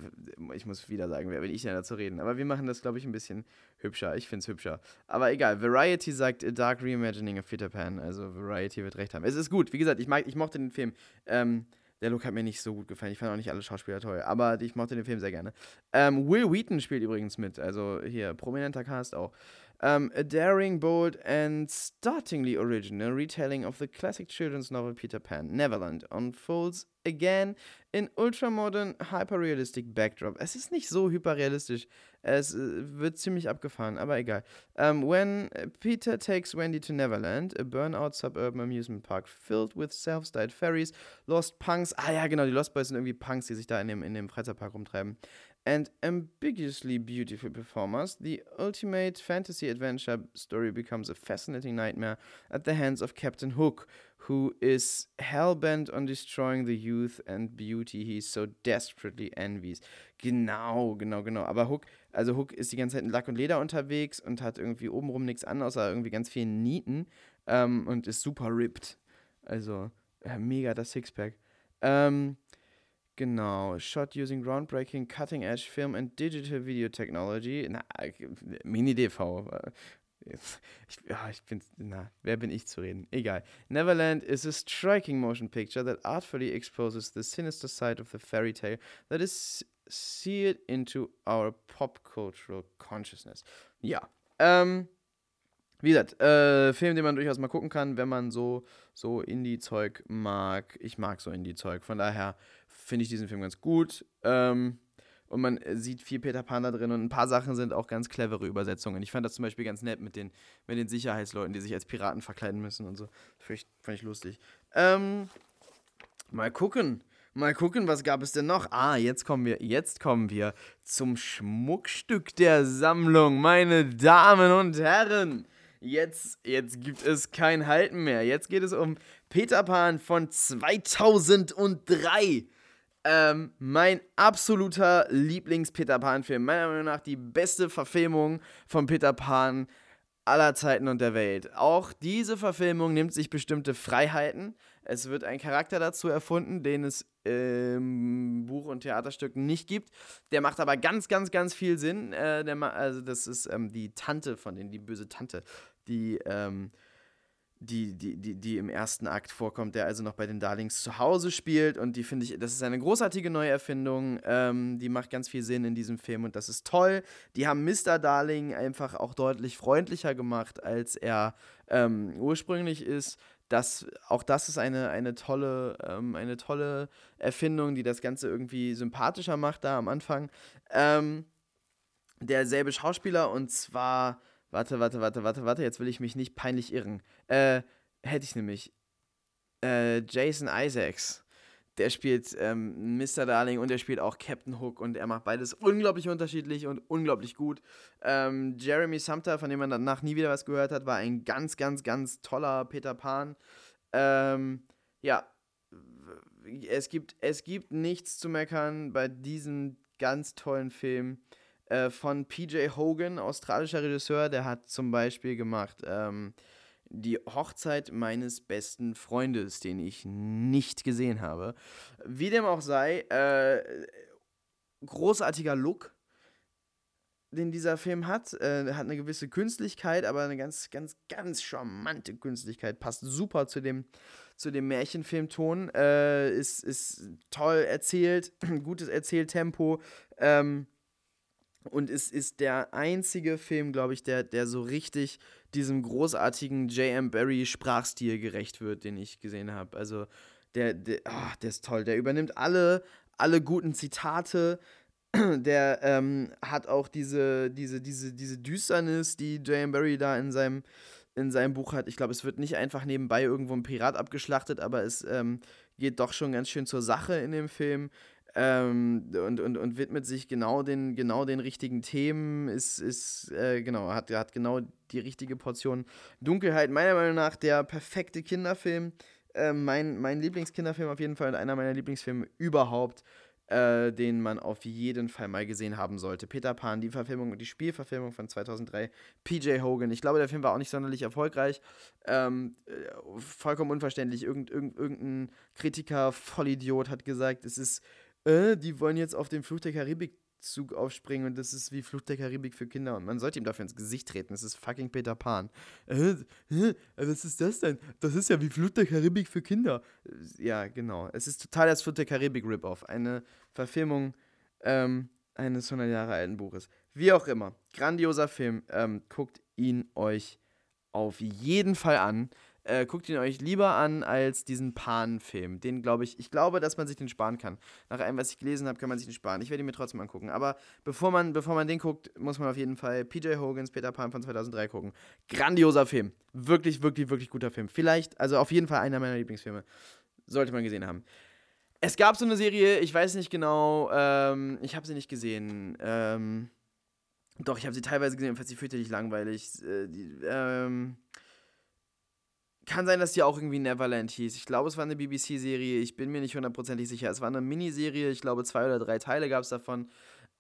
ich muss wieder sagen, wer bin ich denn da zu reden? Aber wir machen das, glaube ich, ein bisschen hübscher. Ich finde es hübscher. Aber egal, Variety sagt A Dark Reimagining of Peter Pan. Also Variety wird recht haben. Es ist gut. Wie gesagt, ich, mag, ich mochte den Film. Ähm, der Look hat mir nicht so gut gefallen. Ich fand auch nicht alle Schauspieler toll. Aber ich mochte den Film sehr gerne. Ähm, Will Wheaton spielt übrigens mit. Also hier, prominenter Cast auch. Um, a daring, bold, and startlingly original retelling of the classic children's novel Peter Pan, Neverland, unfolds again in ultramodern, hyperrealistic backdrop. Es ist nicht so hyperrealistisch. Es äh, wird ziemlich abgefahren, aber egal. Um, when Peter takes Wendy to Neverland, a burnout suburban amusement park filled with self-styled ferries, lost punks. Ah ja, genau, die Lost Boys sind irgendwie Punks, die sich da in dem, in dem Freizeitpark rumtreiben and ambiguously beautiful performers, the ultimate fantasy adventure story becomes a fascinating nightmare at the hands of Captain Hook, who is hellbent on destroying the youth and beauty he so desperately envies. Genau, genau, genau. Aber Hook, also Hook ist die ganze Zeit in Lack und Leder unterwegs und hat irgendwie obenrum nichts an, außer irgendwie ganz viele Nieten ähm, und ist super ripped. Also, ja, mega das Sixpack. Ähm, genau. Shot using groundbreaking cutting edge film and digital video technology. Na, Mini-DV. Ich, ja, ich bin, na, wer bin ich zu reden? Egal. Neverland is a striking motion picture that artfully exposes the sinister side of the fairy tale that is seared into our pop cultural consciousness. Ja. Ähm, wie gesagt, äh, Film, den man durchaus mal gucken kann, wenn man so, so Indie-Zeug mag. Ich mag so Indie-Zeug. Von daher finde ich diesen Film ganz gut. Ähm, und man sieht viel Peter Pan da drin und ein paar Sachen sind auch ganz clevere Übersetzungen. Ich fand das zum Beispiel ganz nett mit den, mit den Sicherheitsleuten, die sich als Piraten verkleiden müssen und so. Fand ich, fand ich lustig. Ähm, mal gucken. Mal gucken, was gab es denn noch? Ah, jetzt kommen wir, jetzt kommen wir zum Schmuckstück der Sammlung, meine Damen und Herren. Jetzt, jetzt gibt es kein Halten mehr. Jetzt geht es um Peter Pan von 2003. Ähm, mein absoluter Lieblings-Peter Pan-Film. Meiner Meinung nach die beste Verfilmung von Peter Pan aller Zeiten und der Welt. Auch diese Verfilmung nimmt sich bestimmte Freiheiten. Es wird ein Charakter dazu erfunden, den es im Buch- und Theaterstück nicht gibt. Der macht aber ganz, ganz, ganz viel Sinn. Äh, der, also das ist ähm, die Tante von denen, die böse Tante, die ähm, die, die, die, die im ersten Akt vorkommt, der also noch bei den Darlings zu Hause spielt. Und die finde ich, das ist eine großartige Neuerfindung. Ähm, die macht ganz viel Sinn in diesem Film und das ist toll. Die haben Mr. Darling einfach auch deutlich freundlicher gemacht, als er ähm, ursprünglich ist. Das, auch das ist eine, eine, tolle, ähm, eine tolle Erfindung, die das Ganze irgendwie sympathischer macht da am Anfang. Ähm, derselbe Schauspieler und zwar Warte, warte, warte, warte, warte. Jetzt will ich mich nicht peinlich irren. Äh, hätte ich nämlich. Äh, Jason Isaacs. Der spielt ähm, Mr. Darling und der spielt auch Captain Hook und er macht beides unglaublich unterschiedlich und unglaublich gut. Ähm, Jeremy Sumter, von dem man danach nie wieder was gehört hat, war ein ganz, ganz, ganz toller Peter Pan. Ähm, ja, es gibt, es gibt nichts zu meckern bei diesem ganz tollen Film. Äh, von PJ Hogan, australischer Regisseur, der hat zum Beispiel gemacht ähm, die Hochzeit meines besten Freundes, den ich nicht gesehen habe. Wie dem auch sei, äh, großartiger Look, den dieser Film hat. Äh, hat eine gewisse Künstlichkeit, aber eine ganz, ganz, ganz charmante Künstlichkeit. Passt super zu dem, zu dem Märchenfilmton. Äh, ist, ist toll erzählt, gutes Erzähltempo. Ähm, und es ist der einzige Film, glaube ich, der, der so richtig diesem großartigen J.M. Barry Sprachstil gerecht wird, den ich gesehen habe. Also der, der, oh, der ist toll. Der übernimmt alle, alle guten Zitate. Der ähm, hat auch diese, diese, diese, diese Düsternis, die J.M. Barry da in seinem, in seinem Buch hat. Ich glaube, es wird nicht einfach nebenbei irgendwo ein Pirat abgeschlachtet, aber es ähm, geht doch schon ganz schön zur Sache in dem Film ähm, und, und, und widmet sich genau den, genau den richtigen Themen, ist, ist äh, genau, hat, hat genau die richtige Portion Dunkelheit. Meiner Meinung nach der perfekte Kinderfilm. Äh, mein, mein Lieblingskinderfilm auf jeden Fall und einer meiner Lieblingsfilme überhaupt, äh, den man auf jeden Fall mal gesehen haben sollte. Peter Pan, die Verfilmung und die Spielverfilmung von 2003, PJ Hogan. Ich glaube, der Film war auch nicht sonderlich erfolgreich. Ähm, äh, vollkommen unverständlich. Irgend, irgend, irgendein Kritiker, Vollidiot, hat gesagt, es ist äh, die wollen jetzt auf den Fluch der Karibik Zug aufspringen und das ist wie Fluch der Karibik für Kinder und man sollte ihm dafür ins Gesicht treten. Das ist fucking Peter Pan. Äh, äh, was ist das denn? Das ist ja wie Fluch der Karibik für Kinder. Ja, genau. Es ist total das Fluch der Karibik Rip-Off. Eine Verfilmung ähm, eines 100 Jahre alten Buches. Wie auch immer. Grandioser Film. Ähm, guckt ihn euch auf jeden Fall an. Äh, guckt ihn euch lieber an als diesen Pan-Film. Den glaube ich, ich glaube, dass man sich den sparen kann. Nach allem, was ich gelesen habe, kann man sich den sparen. Ich werde ihn mir trotzdem angucken. Aber bevor man, bevor man den guckt, muss man auf jeden Fall PJ Hogans Peter Pan von 2003 gucken. Grandioser Film. Wirklich, wirklich, wirklich guter Film. Vielleicht, also auf jeden Fall einer meiner Lieblingsfilme. Sollte man gesehen haben. Es gab so eine Serie, ich weiß nicht genau, ähm, ich habe sie nicht gesehen. Ähm, doch, ich habe sie teilweise gesehen, fand sie fürchterlich langweilig. Äh, die, ähm, kann sein, dass die auch irgendwie Neverland hieß. Ich glaube, es war eine BBC-Serie. Ich bin mir nicht hundertprozentig sicher. Es war eine Miniserie. Ich glaube, zwei oder drei Teile gab es davon.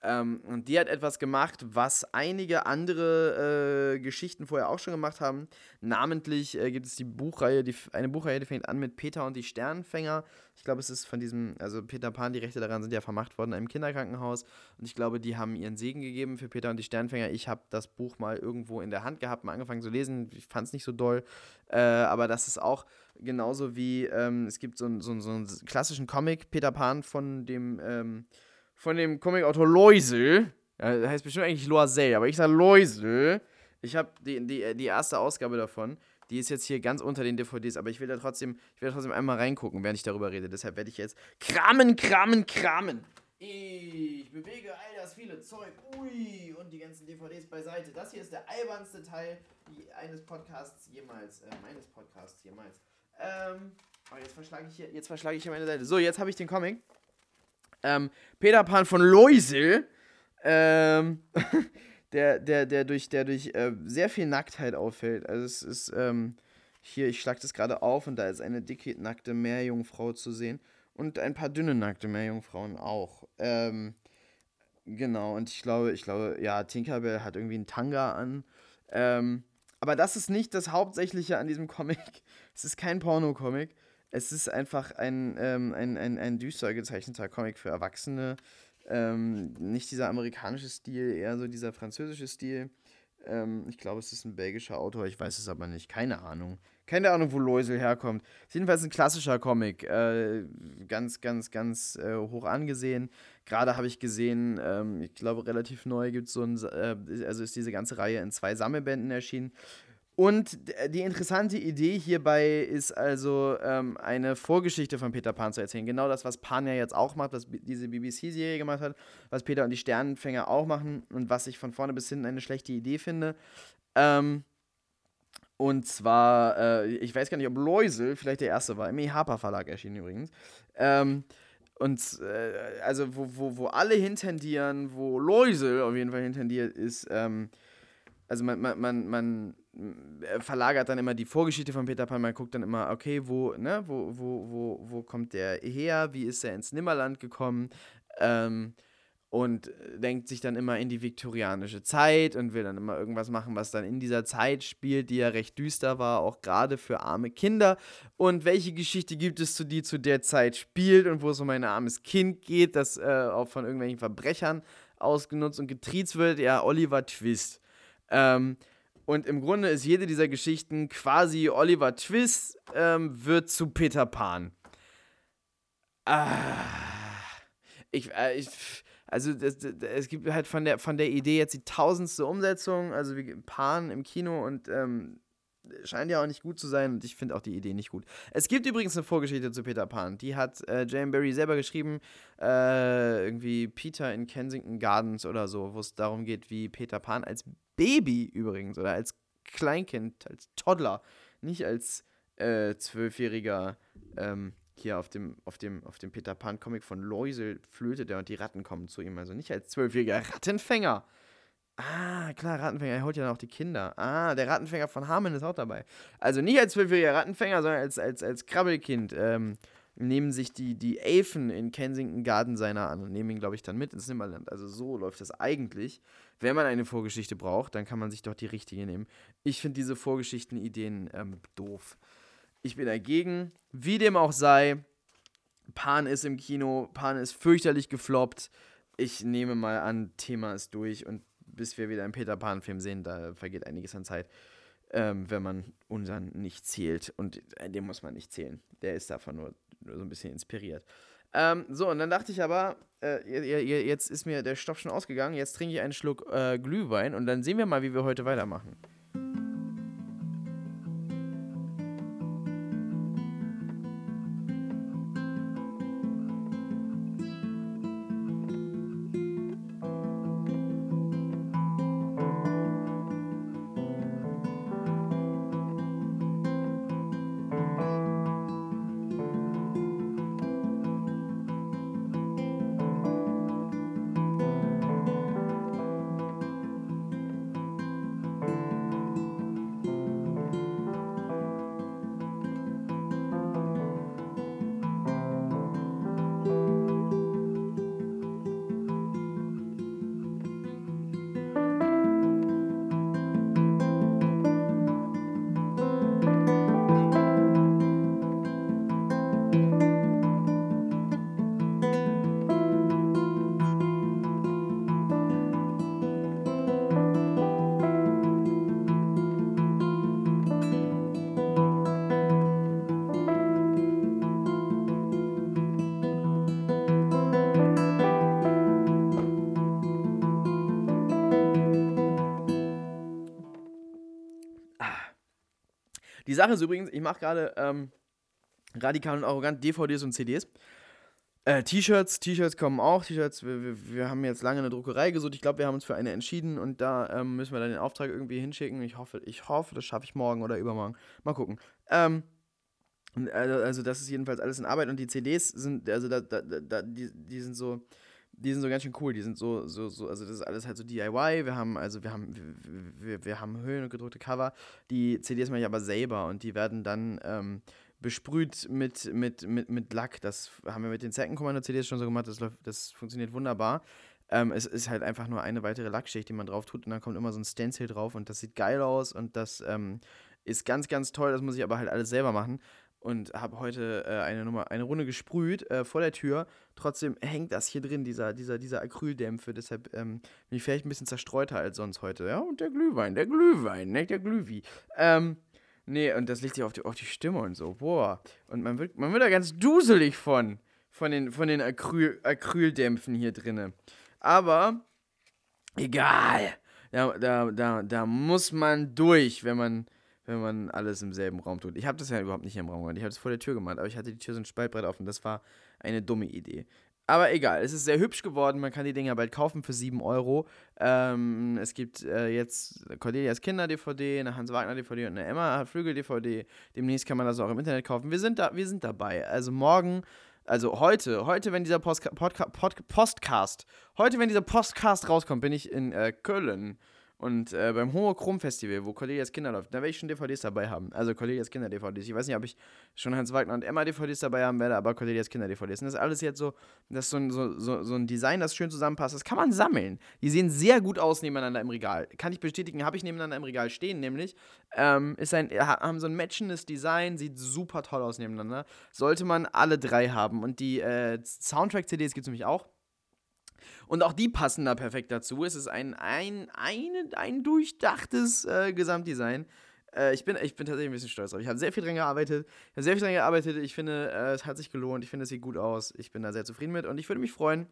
Ähm, und die hat etwas gemacht, was einige andere äh, Geschichten vorher auch schon gemacht haben. Namentlich äh, gibt es die Buchreihe, die, eine Buchreihe, die fängt an mit Peter und die Sternenfänger. Ich glaube, es ist von diesem, also Peter Pan, die Rechte daran sind ja vermacht worden in einem Kinderkrankenhaus. Und ich glaube, die haben ihren Segen gegeben für Peter und die Sternenfänger. Ich habe das Buch mal irgendwo in der Hand gehabt, mal angefangen zu lesen. Ich fand es nicht so doll. Äh, aber das ist auch genauso wie, ähm, es gibt so, so, so einen klassischen Comic, Peter Pan von dem, ähm, von dem Comicautor Loisel. Ja, heißt bestimmt eigentlich Loisel, aber ich sage Loisel. Ich habe die, die, die erste Ausgabe davon. Die ist jetzt hier ganz unter den DVDs, aber ich will da trotzdem, ich will da trotzdem einmal reingucken, während ich darüber rede. Deshalb werde ich jetzt kramen, kramen, kramen. Ich bewege all das viele Zeug. Ui, und die ganzen DVDs beiseite. Das hier ist der albernste Teil eines Podcasts jemals. Äh, meines Podcasts jemals. Ähm, oh, jetzt verschlage ich hier, jetzt verschlage ich hier meine Seite. So, jetzt habe ich den Comic. Ähm, Peter Pan von Loisel, ähm, der, der, der durch, der durch äh, sehr viel Nacktheit auffällt. Also es ist, ähm, hier, ich schlage das gerade auf und da ist eine dicke, nackte Meerjungfrau zu sehen. Und ein paar dünne, nackte Meerjungfrauen auch. Ähm, genau, und ich glaube, ich glaube, ja, Tinkerbell hat irgendwie einen Tanga an. Ähm, aber das ist nicht das Hauptsächliche an diesem Comic. Es ist kein Porno-Comic. Es ist einfach ein, ähm, ein, ein, ein düster gezeichneter Comic für Erwachsene. Ähm, nicht dieser amerikanische Stil, eher so dieser französische Stil. Ähm, ich glaube, es ist ein belgischer Autor, ich weiß es aber nicht. Keine Ahnung. Keine Ahnung, wo Loisel herkommt. Ist jedenfalls ein klassischer Comic. Äh, ganz, ganz, ganz äh, hoch angesehen. Gerade habe ich gesehen, ähm, ich glaube, relativ neu gibt es so ein, äh, also ist diese ganze Reihe in zwei Sammelbänden erschienen. Und die interessante Idee hierbei ist also, ähm, eine Vorgeschichte von Peter Pan zu erzählen. Genau das, was Pan ja jetzt auch macht, was diese BBC-Serie gemacht hat, was Peter und die Sternenfänger auch machen und was ich von vorne bis hinten eine schlechte Idee finde. Ähm, und zwar, äh, ich weiß gar nicht, ob Loisel vielleicht der erste war, im E. Harper Verlag erschienen übrigens. Ähm, und äh, also, wo, wo, wo alle hintendieren, wo Loisel auf jeden Fall hintendiert, ist, ähm, also man, man, man, man verlagert dann immer die Vorgeschichte von Peter Pan. Man guckt dann immer, okay, wo, ne, wo, wo, wo, wo kommt der her? Wie ist er ins Nimmerland gekommen? Ähm, und denkt sich dann immer in die viktorianische Zeit und will dann immer irgendwas machen, was dann in dieser Zeit spielt, die ja recht düster war, auch gerade für arme Kinder. Und welche Geschichte gibt es, zu die zu der Zeit spielt und wo es um ein armes Kind geht, das äh, auch von irgendwelchen Verbrechern ausgenutzt und getriezt wird? Ja, Oliver Twist. Ähm, und im Grunde ist jede dieser Geschichten quasi Oliver Twist ähm, wird zu Peter Pan. Ah, ich, äh, ich, also das, das, es gibt halt von der, von der Idee jetzt die tausendste Umsetzung, also wie Pan im Kino und ähm, scheint ja auch nicht gut zu sein und ich finde auch die Idee nicht gut. Es gibt übrigens eine Vorgeschichte zu Peter Pan, die hat äh, Jane Barry selber geschrieben, äh, irgendwie Peter in Kensington Gardens oder so, wo es darum geht, wie Peter Pan als Baby übrigens oder als Kleinkind, als Toddler, nicht als äh, zwölfjähriger ähm, hier auf dem, auf dem, auf dem Peter Pan Comic von Loisel flötet er und die Ratten kommen zu ihm. Also nicht als zwölfjähriger Rattenfänger. Ah, klar, Rattenfänger, er holt ja auch die Kinder. Ah, der Rattenfänger von Harmon ist auch dabei. Also nicht als zwölfjähriger Rattenfänger, sondern als, als, als Krabbelkind. Ähm, nehmen sich die, die Elfen in Kensington Garden seiner an und nehmen ihn, glaube ich, dann mit ins Nimmerland. Also so läuft das eigentlich. Wenn man eine Vorgeschichte braucht, dann kann man sich doch die richtige nehmen. Ich finde diese Vorgeschichten-Ideen ähm, doof. Ich bin dagegen. Wie dem auch sei, Pan ist im Kino, Pan ist fürchterlich gefloppt. Ich nehme mal an, Thema ist durch und bis wir wieder einen Peter Pan-Film sehen, da vergeht einiges an Zeit ähm, wenn man unseren nicht zählt. Und äh, den muss man nicht zählen. Der ist davon nur, nur so ein bisschen inspiriert. Ähm, so, und dann dachte ich aber, äh, jetzt ist mir der Stoff schon ausgegangen, jetzt trinke ich einen Schluck äh, Glühwein und dann sehen wir mal, wie wir heute weitermachen. Die Sache ist übrigens, ich mache gerade ähm, radikal und arrogant DVDs und CDs. Äh, T-Shirts, T-Shirts kommen auch. T-Shirts, wir, wir, wir, haben jetzt lange eine Druckerei gesucht. Ich glaube, wir haben uns für eine entschieden und da ähm, müssen wir dann den Auftrag irgendwie hinschicken. Ich hoffe, ich hoffe, das schaffe ich morgen oder übermorgen. Mal gucken. Ähm, also, also, das ist jedenfalls alles in Arbeit und die CDs sind, also da, da, da, die, die sind so, die sind so ganz schön cool. Die sind so, so, so, also das ist alles halt so DIY. Wir haben, also wir haben, wir, wir, wir haben Höhen und gedruckte Cover. Die CDs mache ich aber selber und die werden dann ähm, besprüht mit, mit, mit, mit Lack. Das haben wir mit den Second Commander CDs schon so gemacht. Das, läuft, das funktioniert wunderbar. Ähm, es ist halt einfach nur eine weitere Lackschicht, die man drauf tut und dann kommt immer so ein Stencil drauf und das sieht geil aus und das ähm, ist ganz, ganz toll. Das muss ich aber halt alles selber machen und habe heute äh, eine Nummer, eine Runde gesprüht äh, vor der Tür. Trotzdem hängt das hier drin, dieser, dieser, dieser Acryldämpfe. Deshalb ähm, bin ich vielleicht ein bisschen zerstreuter als sonst heute. Ja, und der Glühwein, der Glühwein, nicht der Glühwi. Ähm, nee, und das liegt sich auf die, auf die Stimme und so. Boah. Und man wird, man wird da ganz duselig von, von den, von den Acryl, Acryldämpfen hier drinne. Aber egal. Da, da, da, da muss man durch, wenn man wenn man alles im selben Raum tut. Ich habe das ja überhaupt nicht im Raum gemacht. Ich habe es vor der Tür gemacht, aber ich hatte die Tür so ein Spaltbrett offen. Das war eine dumme Idee. Aber egal, es ist sehr hübsch geworden. Man kann die Dinger bald kaufen für 7 Euro. Ähm, es gibt äh, jetzt Cordelias Kinder-DVD, eine Hans-Wagner-DVD und eine Emma Flügel-DVD. Demnächst kann man das auch im Internet kaufen. Wir sind, da, wir sind dabei. Also morgen, also heute, heute, wenn dieser Postka Podca Pod heute, wenn dieser Postcast rauskommt, bin ich in äh, Köln. Und äh, beim Homochrom Festival, wo Cordelias Kinder läuft, da werde ich schon DVDs dabei haben. Also Cordelias Kinder DVDs. Ich weiß nicht, ob ich schon Hans Wagner und Emma DVDs dabei haben werde, aber Cordelias Kinder DVDs. Und das ist alles jetzt so, das ist so ein, so, so, so ein Design, das schön zusammenpasst. Das kann man sammeln. Die sehen sehr gut aus nebeneinander im Regal. Kann ich bestätigen, habe ich nebeneinander im Regal stehen, nämlich. Ähm, ist ein, haben so ein matchendes Design, sieht super toll aus nebeneinander. Sollte man alle drei haben. Und die äh, Soundtrack-CDs gibt es nämlich auch. Und auch die passen da perfekt dazu. Es ist ein, ein, ein, ein durchdachtes äh, Gesamtdesign. Äh, ich, bin, ich bin tatsächlich ein bisschen stolz drauf. Ich habe sehr viel dran gearbeitet. Ich habe sehr viel dran gearbeitet. Ich finde, äh, es hat sich gelohnt. Ich finde, es sieht gut aus. Ich bin da sehr zufrieden mit. Und ich würde mich freuen,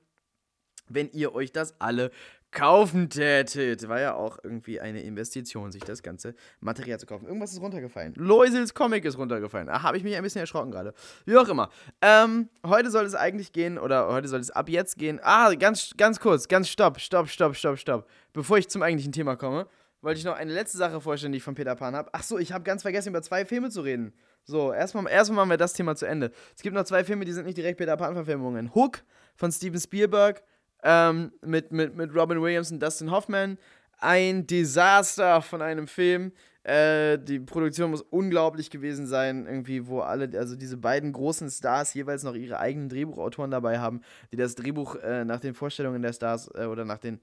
wenn ihr euch das alle kaufen tätet. War ja auch irgendwie eine Investition, sich das ganze Material zu kaufen. Irgendwas ist runtergefallen. Loisels Comic ist runtergefallen. Da habe ich mich ein bisschen erschrocken gerade. Wie auch immer. Ähm, heute soll es eigentlich gehen, oder heute soll es ab jetzt gehen. Ah, ganz, ganz kurz, ganz stopp, stopp, stopp, stopp, stopp. Bevor ich zum eigentlichen Thema komme, wollte ich noch eine letzte Sache vorstellen, die ich von Peter Pan habe. Ach so, ich habe ganz vergessen, über zwei Filme zu reden. So, erstmal, erstmal machen wir das Thema zu Ende. Es gibt noch zwei Filme, die sind nicht direkt Peter Pan-Verfilmungen. Hook von Steven Spielberg ähm, mit, mit, mit Robin Williams und Dustin Hoffman. Ein Desaster von einem Film. Äh, die Produktion muss unglaublich gewesen sein, irgendwie, wo alle, also diese beiden großen Stars jeweils noch ihre eigenen Drehbuchautoren dabei haben, die das Drehbuch äh, nach den Vorstellungen der Stars äh, oder nach den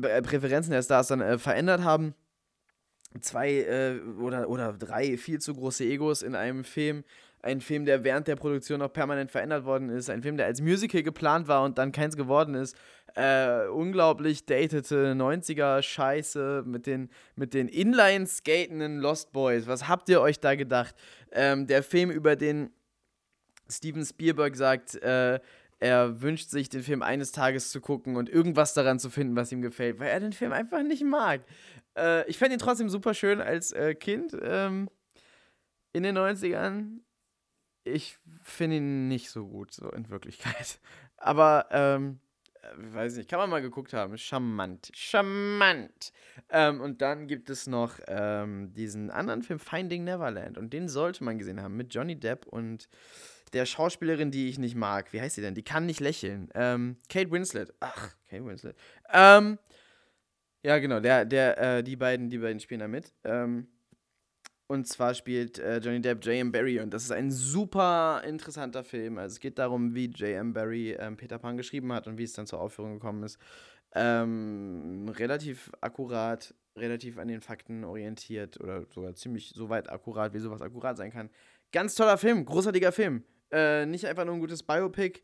äh, Präferenzen der Stars dann äh, verändert haben. Zwei äh, oder, oder drei viel zu große Egos in einem Film ein Film, der während der Produktion noch permanent verändert worden ist, ein Film, der als Musical geplant war und dann keins geworden ist. Äh, unglaublich datete 90er Scheiße mit den, mit den Inline-skatenden Lost Boys. Was habt ihr euch da gedacht? Ähm, der Film, über den Steven Spielberg sagt, äh, er wünscht sich, den Film eines Tages zu gucken und irgendwas daran zu finden, was ihm gefällt, weil er den Film einfach nicht mag. Äh, ich fand ihn trotzdem super schön als äh, Kind ähm, in den 90ern ich finde ihn nicht so gut, so in Wirklichkeit. Aber, ähm, äh, weiß nicht, kann man mal geguckt haben. Charmant. Charmant. Ähm, und dann gibt es noch ähm, diesen anderen Film, Finding Neverland. Und den sollte man gesehen haben mit Johnny Depp und der Schauspielerin, die ich nicht mag. Wie heißt sie denn? Die kann nicht lächeln. Ähm, Kate Winslet. Ach, Kate Winslet. Ähm, ja, genau, der, der, äh, die beiden, die beiden spielen da mit. Ähm, und zwar spielt äh, Johnny Depp J.M. Barry und das ist ein super interessanter Film. Also es geht darum, wie J.M. Barry ähm, Peter Pan geschrieben hat und wie es dann zur Aufführung gekommen ist. Ähm, relativ akkurat, relativ an den Fakten orientiert oder sogar ziemlich so weit akkurat, wie sowas akkurat sein kann. Ganz toller Film, großartiger Film. Äh, nicht einfach nur ein gutes Biopic,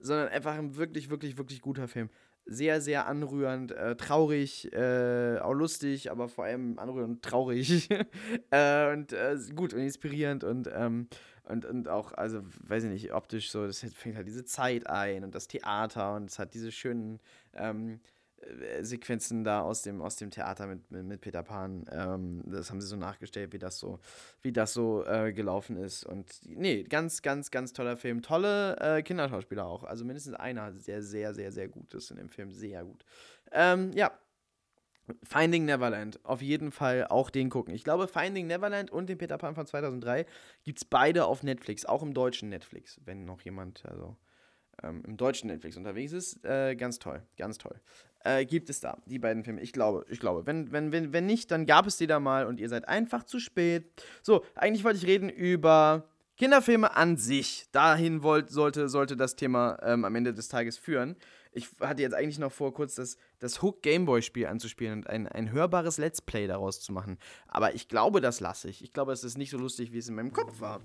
sondern einfach ein wirklich, wirklich, wirklich guter Film sehr, sehr anrührend, äh, traurig, äh, auch lustig, aber vor allem anrührend traurig. äh, und äh, gut und inspirierend und, ähm, und, und auch, also weiß ich nicht, optisch so, das fängt halt diese Zeit ein und das Theater und es hat diese schönen, ähm, äh, Sequenzen da aus dem, aus dem Theater mit, mit, mit Peter Pan. Ähm, das haben sie so nachgestellt, wie das so, wie das so äh, gelaufen ist. Und nee, ganz, ganz, ganz toller Film. Tolle äh, Kinderschauspieler auch. Also mindestens einer, der sehr, sehr, sehr gut ist in dem Film. Sehr gut. Ähm, ja, Finding Neverland, auf jeden Fall auch den gucken. Ich glaube, Finding Neverland und den Peter Pan von 2003 gibt es beide auf Netflix, auch im deutschen Netflix, wenn noch jemand also ähm, im deutschen Netflix unterwegs ist. Äh, ganz toll, ganz toll. Äh, gibt es da, die beiden Filme. Ich glaube, ich glaube. Wenn, wenn, wenn, wenn nicht, dann gab es die da mal und ihr seid einfach zu spät. So, eigentlich wollte ich reden über Kinderfilme an sich. Dahin wollt, sollte, sollte das Thema ähm, am Ende des Tages führen. Ich hatte jetzt eigentlich noch vor, kurz das, das Hook Gameboy-Spiel anzuspielen und ein, ein hörbares Let's Play daraus zu machen. Aber ich glaube, das lasse ich. Ich glaube, es ist nicht so lustig, wie es in meinem Kopf war.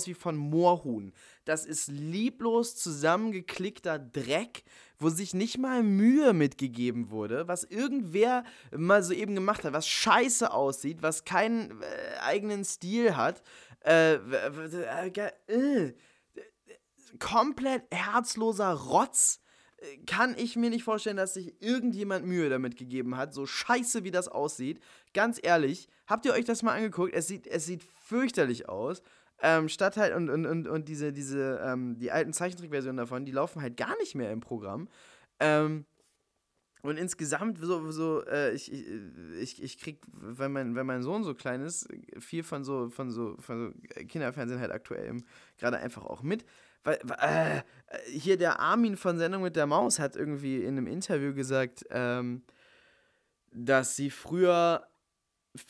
Aus wie von Moorhuhn. Das ist lieblos zusammengeklickter Dreck, wo sich nicht mal Mühe mitgegeben wurde, was irgendwer mal so eben gemacht hat, was scheiße aussieht, was keinen äh, eigenen Stil hat. Äh, äh, komplett herzloser Rotz kann ich mir nicht vorstellen, dass sich irgendjemand Mühe damit gegeben hat, so scheiße wie das aussieht. Ganz ehrlich, habt ihr euch das mal angeguckt? Es sieht, es sieht fürchterlich aus. Ähm, statt halt und, und, und, und diese, diese, ähm, die alten Zeichentrickversionen davon, die laufen halt gar nicht mehr im Programm. Ähm, und insgesamt, so, so äh, ich, ich, ich krieg, wenn mein, wenn mein Sohn so klein ist, viel von so, von so, von so Kinderfernsehen halt aktuell gerade einfach auch mit. Weil, äh, hier der Armin von Sendung mit der Maus hat irgendwie in einem Interview gesagt, ähm, dass sie früher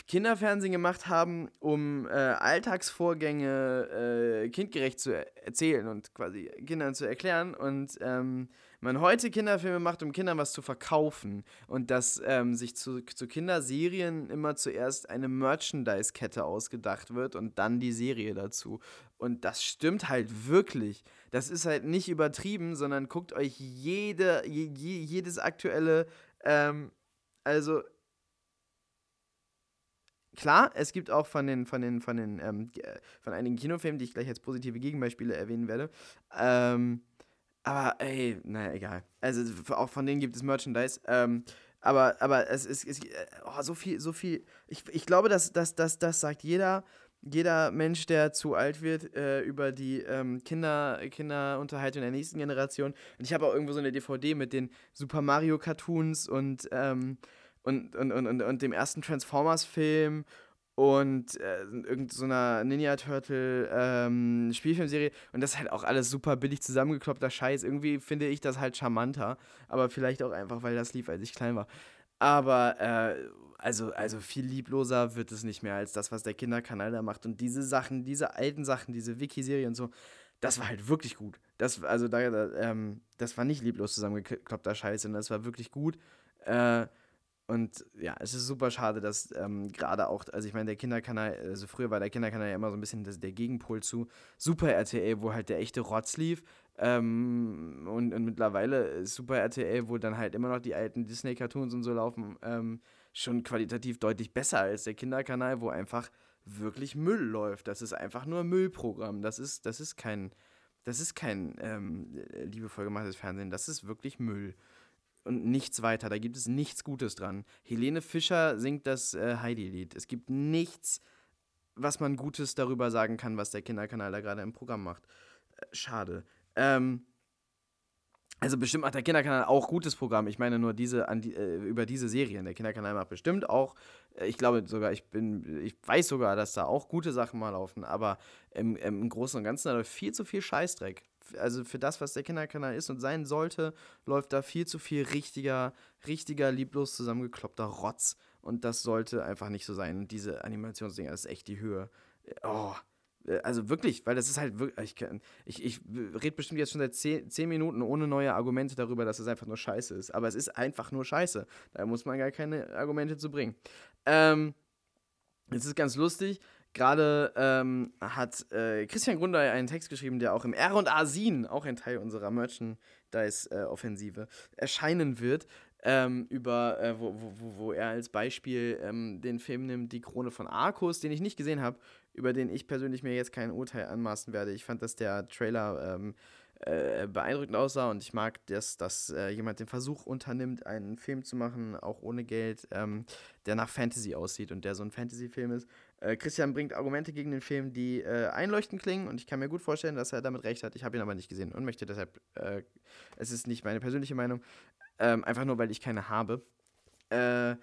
Kinderfernsehen gemacht haben, um äh, Alltagsvorgänge äh, kindgerecht zu erzählen und quasi Kindern zu erklären. Und ähm, man heute Kinderfilme macht, um Kindern was zu verkaufen. Und dass ähm, sich zu, zu Kinderserien immer zuerst eine Merchandise-Kette ausgedacht wird und dann die Serie dazu. Und das stimmt halt wirklich. Das ist halt nicht übertrieben, sondern guckt euch jede, je, jedes aktuelle, ähm, also klar, es gibt auch von den, von den, von den, ähm, von einigen Kinofilmen, die ich gleich als positive Gegenbeispiele erwähnen werde. Ähm, aber ey, naja, egal. Also auch von denen gibt es Merchandise. Ähm, aber, aber es ist, es, oh, so viel, so viel. Ich, ich glaube, dass, dass, dass, das sagt jeder, jeder Mensch, der zu alt wird, äh, über die ähm, Kinder, Kinderunterhaltung der nächsten Generation. Und ich habe auch irgendwo so eine DVD mit den Super Mario Cartoons und ähm, und, und, und, und, dem ersten Transformers-Film und äh, irgendeiner so Ninja Turtle ähm, Spielfilmserie und das ist halt auch alles super billig zusammengekloppter Scheiß. Irgendwie finde ich das halt charmanter, aber vielleicht auch einfach, weil das lief, als ich klein war. Aber äh, also, also viel liebloser wird es nicht mehr als das, was der Kinderkanal da macht. Und diese Sachen, diese alten Sachen, diese Wiki-Serie und so, das war halt wirklich gut. Das, also da, ähm, das war nicht lieblos zusammengekloppter Scheiß, sondern das war wirklich gut. Äh, und ja, es ist super schade, dass ähm, gerade auch, also ich meine, der Kinderkanal, also früher war der Kinderkanal ja immer so ein bisschen das, der Gegenpol zu Super RTL, wo halt der echte Rotz lief. Ähm, und, und, mittlerweile ist Super RTL, wo dann halt immer noch die alten Disney-Cartoons und so laufen, ähm, schon qualitativ deutlich besser als der Kinderkanal, wo einfach wirklich Müll läuft. Das ist einfach nur Müllprogramm. Das ist, das ist kein, das ist kein ähm, liebevoll gemachtes Fernsehen, das ist wirklich Müll und nichts weiter. Da gibt es nichts Gutes dran. Helene Fischer singt das äh, Heidi-Lied. Es gibt nichts, was man Gutes darüber sagen kann, was der Kinderkanal da gerade im Programm macht. Äh, schade. Ähm, also bestimmt macht der Kinderkanal auch gutes Programm. Ich meine nur diese, die, äh, über diese Serien. Der Kinderkanal macht bestimmt auch, äh, ich glaube sogar, ich bin, ich weiß sogar, dass da auch gute Sachen mal laufen, aber im, im Großen und Ganzen da viel zu viel Scheißdreck also für das, was der Kinderkanal ist und sein sollte, läuft da viel zu viel richtiger, richtiger, lieblos zusammengekloppter Rotz. Und das sollte einfach nicht so sein. Und diese Animationsdinger, das ist echt die Höhe. Oh, also wirklich, weil das ist halt wirklich. Ich, ich, ich rede bestimmt jetzt schon seit zehn, zehn, Minuten ohne neue Argumente darüber, dass es einfach nur Scheiße ist. Aber es ist einfach nur Scheiße. Da muss man gar keine Argumente zu bringen. Ähm, es ist ganz lustig. Gerade ähm, hat äh, Christian Grunder einen Text geschrieben, der auch im R&A Sin, auch ein Teil unserer Merchandise-Offensive, erscheinen wird, ähm, über, äh, wo, wo, wo er als Beispiel ähm, den Film nimmt, Die Krone von Arcus, den ich nicht gesehen habe, über den ich persönlich mir jetzt kein Urteil anmaßen werde. Ich fand, dass der Trailer ähm, äh, beeindruckend aussah und ich mag, dass, dass äh, jemand den Versuch unternimmt, einen Film zu machen, auch ohne Geld, ähm, der nach Fantasy aussieht und der so ein Fantasy-Film ist. Äh, Christian bringt Argumente gegen den Film, die äh, einleuchtend klingen und ich kann mir gut vorstellen, dass er damit recht hat. Ich habe ihn aber nicht gesehen und möchte deshalb, äh, es ist nicht meine persönliche Meinung, ähm, einfach nur, weil ich keine habe. Äh,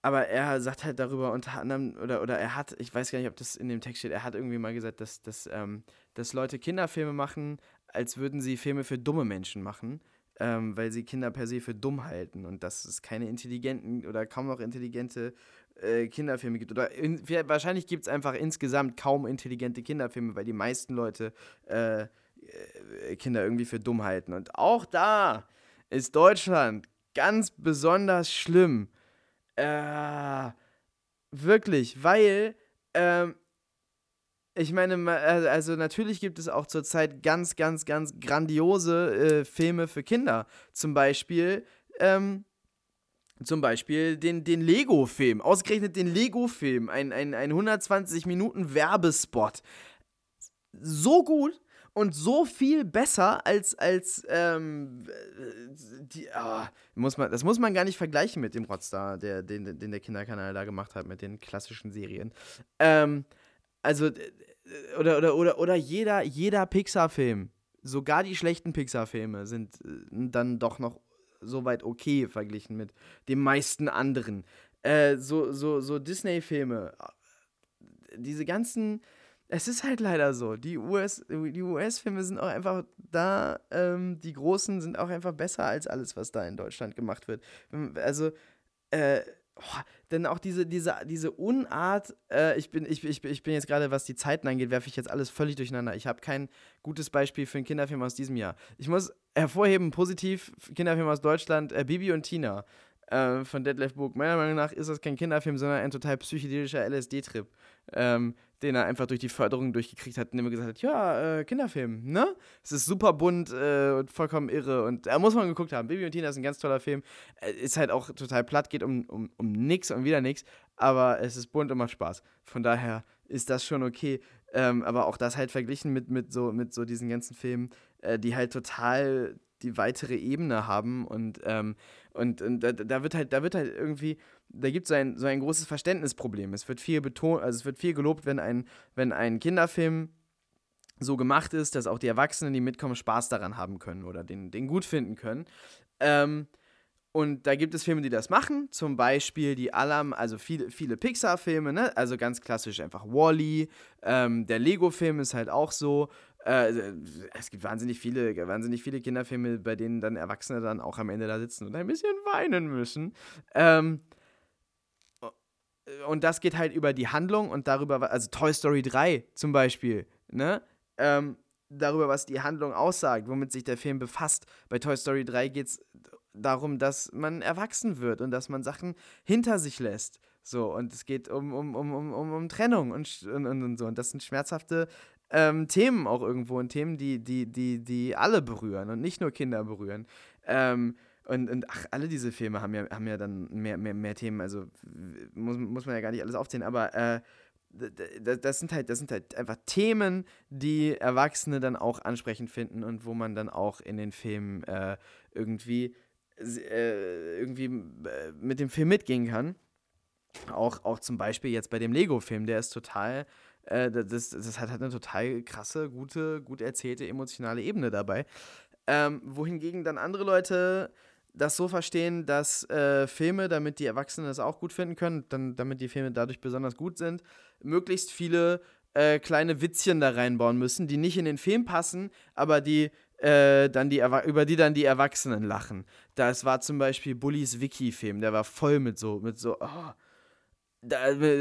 aber er sagt halt darüber unter anderem, oder, oder er hat, ich weiß gar nicht, ob das in dem Text steht, er hat irgendwie mal gesagt, dass, dass, ähm, dass Leute Kinderfilme machen, als würden sie Filme für dumme Menschen machen, ähm, weil sie Kinder per se für dumm halten und dass es keine intelligenten oder kaum noch intelligente äh, Kinderfilme gibt. Oder in, wahrscheinlich gibt es einfach insgesamt kaum intelligente Kinderfilme, weil die meisten Leute äh, äh, Kinder irgendwie für dumm halten. Und auch da ist Deutschland ganz besonders schlimm. Äh, wirklich, weil, ähm, ich meine, äh, also natürlich gibt es auch zurzeit ganz, ganz, ganz grandiose äh, Filme für Kinder. Zum Beispiel, ähm, zum Beispiel den, den Lego-Film, ausgerechnet den Lego-Film, ein, ein, ein 120 Minuten Werbespot. So gut, und so viel besser als, als ähm, die, oh, muss man, das muss man gar nicht vergleichen mit dem Rockstar, der, den, den der Kinderkanal da gemacht hat, mit den klassischen Serien. Ähm, also, oder, oder, oder, oder jeder, jeder Pixar-Film, sogar die schlechten Pixar-Filme sind äh, dann doch noch soweit okay verglichen mit den meisten anderen. Äh, so so, so Disney-Filme, diese ganzen es ist halt leider so. Die US-Filme die US sind auch einfach da, ähm, die großen sind auch einfach besser als alles, was da in Deutschland gemacht wird. Also, äh, oh, denn auch diese, diese, diese Unart, äh, ich, bin, ich, ich, ich bin jetzt gerade, was die Zeiten angeht, werfe ich jetzt alles völlig durcheinander. Ich habe kein gutes Beispiel für einen Kinderfilm aus diesem Jahr. Ich muss hervorheben, positiv, Kinderfilm aus Deutschland, äh, Bibi und Tina äh, von Detlef Book. Meiner Meinung nach ist das kein Kinderfilm, sondern ein total psychedelischer LSD-Trip. Ähm, den er einfach durch die Förderung durchgekriegt hat, indem er gesagt hat, ja, äh, Kinderfilm, ne? Es ist super bunt äh, und vollkommen irre und da muss man geguckt haben. Baby und Tina ist ein ganz toller Film. Äh, ist halt auch total platt, geht um, um, um nix und wieder nix, aber es ist bunt und macht Spaß. Von daher ist das schon okay. Ähm, aber auch das halt verglichen mit, mit, so, mit so diesen ganzen Filmen, äh, die halt total die weitere Ebene haben und, ähm, und, und da, da, wird halt, da wird halt irgendwie, da gibt es so ein, so ein großes Verständnisproblem. Es wird viel betont, also es wird viel gelobt, wenn ein, wenn ein Kinderfilm so gemacht ist, dass auch die Erwachsenen, die mitkommen, Spaß daran haben können oder den, den gut finden können. Ähm, und da gibt es Filme, die das machen, zum Beispiel die Alarm, also viele, viele Pixar-Filme, ne? also ganz klassisch einfach Wally. -E. Ähm, der Lego-Film ist halt auch so. Äh, es gibt wahnsinnig viele, wahnsinnig viele Kinderfilme, bei denen dann Erwachsene dann auch am Ende da sitzen und ein bisschen weinen müssen. Ähm, und das geht halt über die Handlung und darüber, also Toy Story 3 zum Beispiel, ne? Ähm, darüber, was die Handlung aussagt, womit sich der Film befasst. Bei Toy Story 3 geht es darum, dass man erwachsen wird und dass man Sachen hinter sich lässt. So, und es geht um, um, um, um, um Trennung und, und, und so. Und das sind schmerzhafte ähm, Themen auch irgendwo und Themen, die, die, die, die alle berühren und nicht nur Kinder berühren. Ähm, und, und ach, alle diese Filme haben ja, haben ja dann mehr, mehr, mehr Themen, also muss, muss man ja gar nicht alles aufzählen, aber äh, das sind halt, das sind halt einfach Themen, die Erwachsene dann auch ansprechend finden und wo man dann auch in den Filmen äh, irgendwie, äh, irgendwie äh, mit dem Film mitgehen kann. Auch, auch zum Beispiel jetzt bei dem Lego-Film, der ist total äh, das, das hat halt eine total krasse, gute, gut erzählte emotionale Ebene dabei. Ähm, wohingegen dann andere Leute das so verstehen, dass äh, Filme, damit die Erwachsenen das auch gut finden können, dann, damit die Filme dadurch besonders gut sind, möglichst viele äh, kleine Witzchen da reinbauen müssen, die nicht in den Film passen, aber die äh, dann die über die dann die Erwachsenen lachen. Das war zum Beispiel Bullys Wiki-Film, der war voll mit so, mit so, oh, da,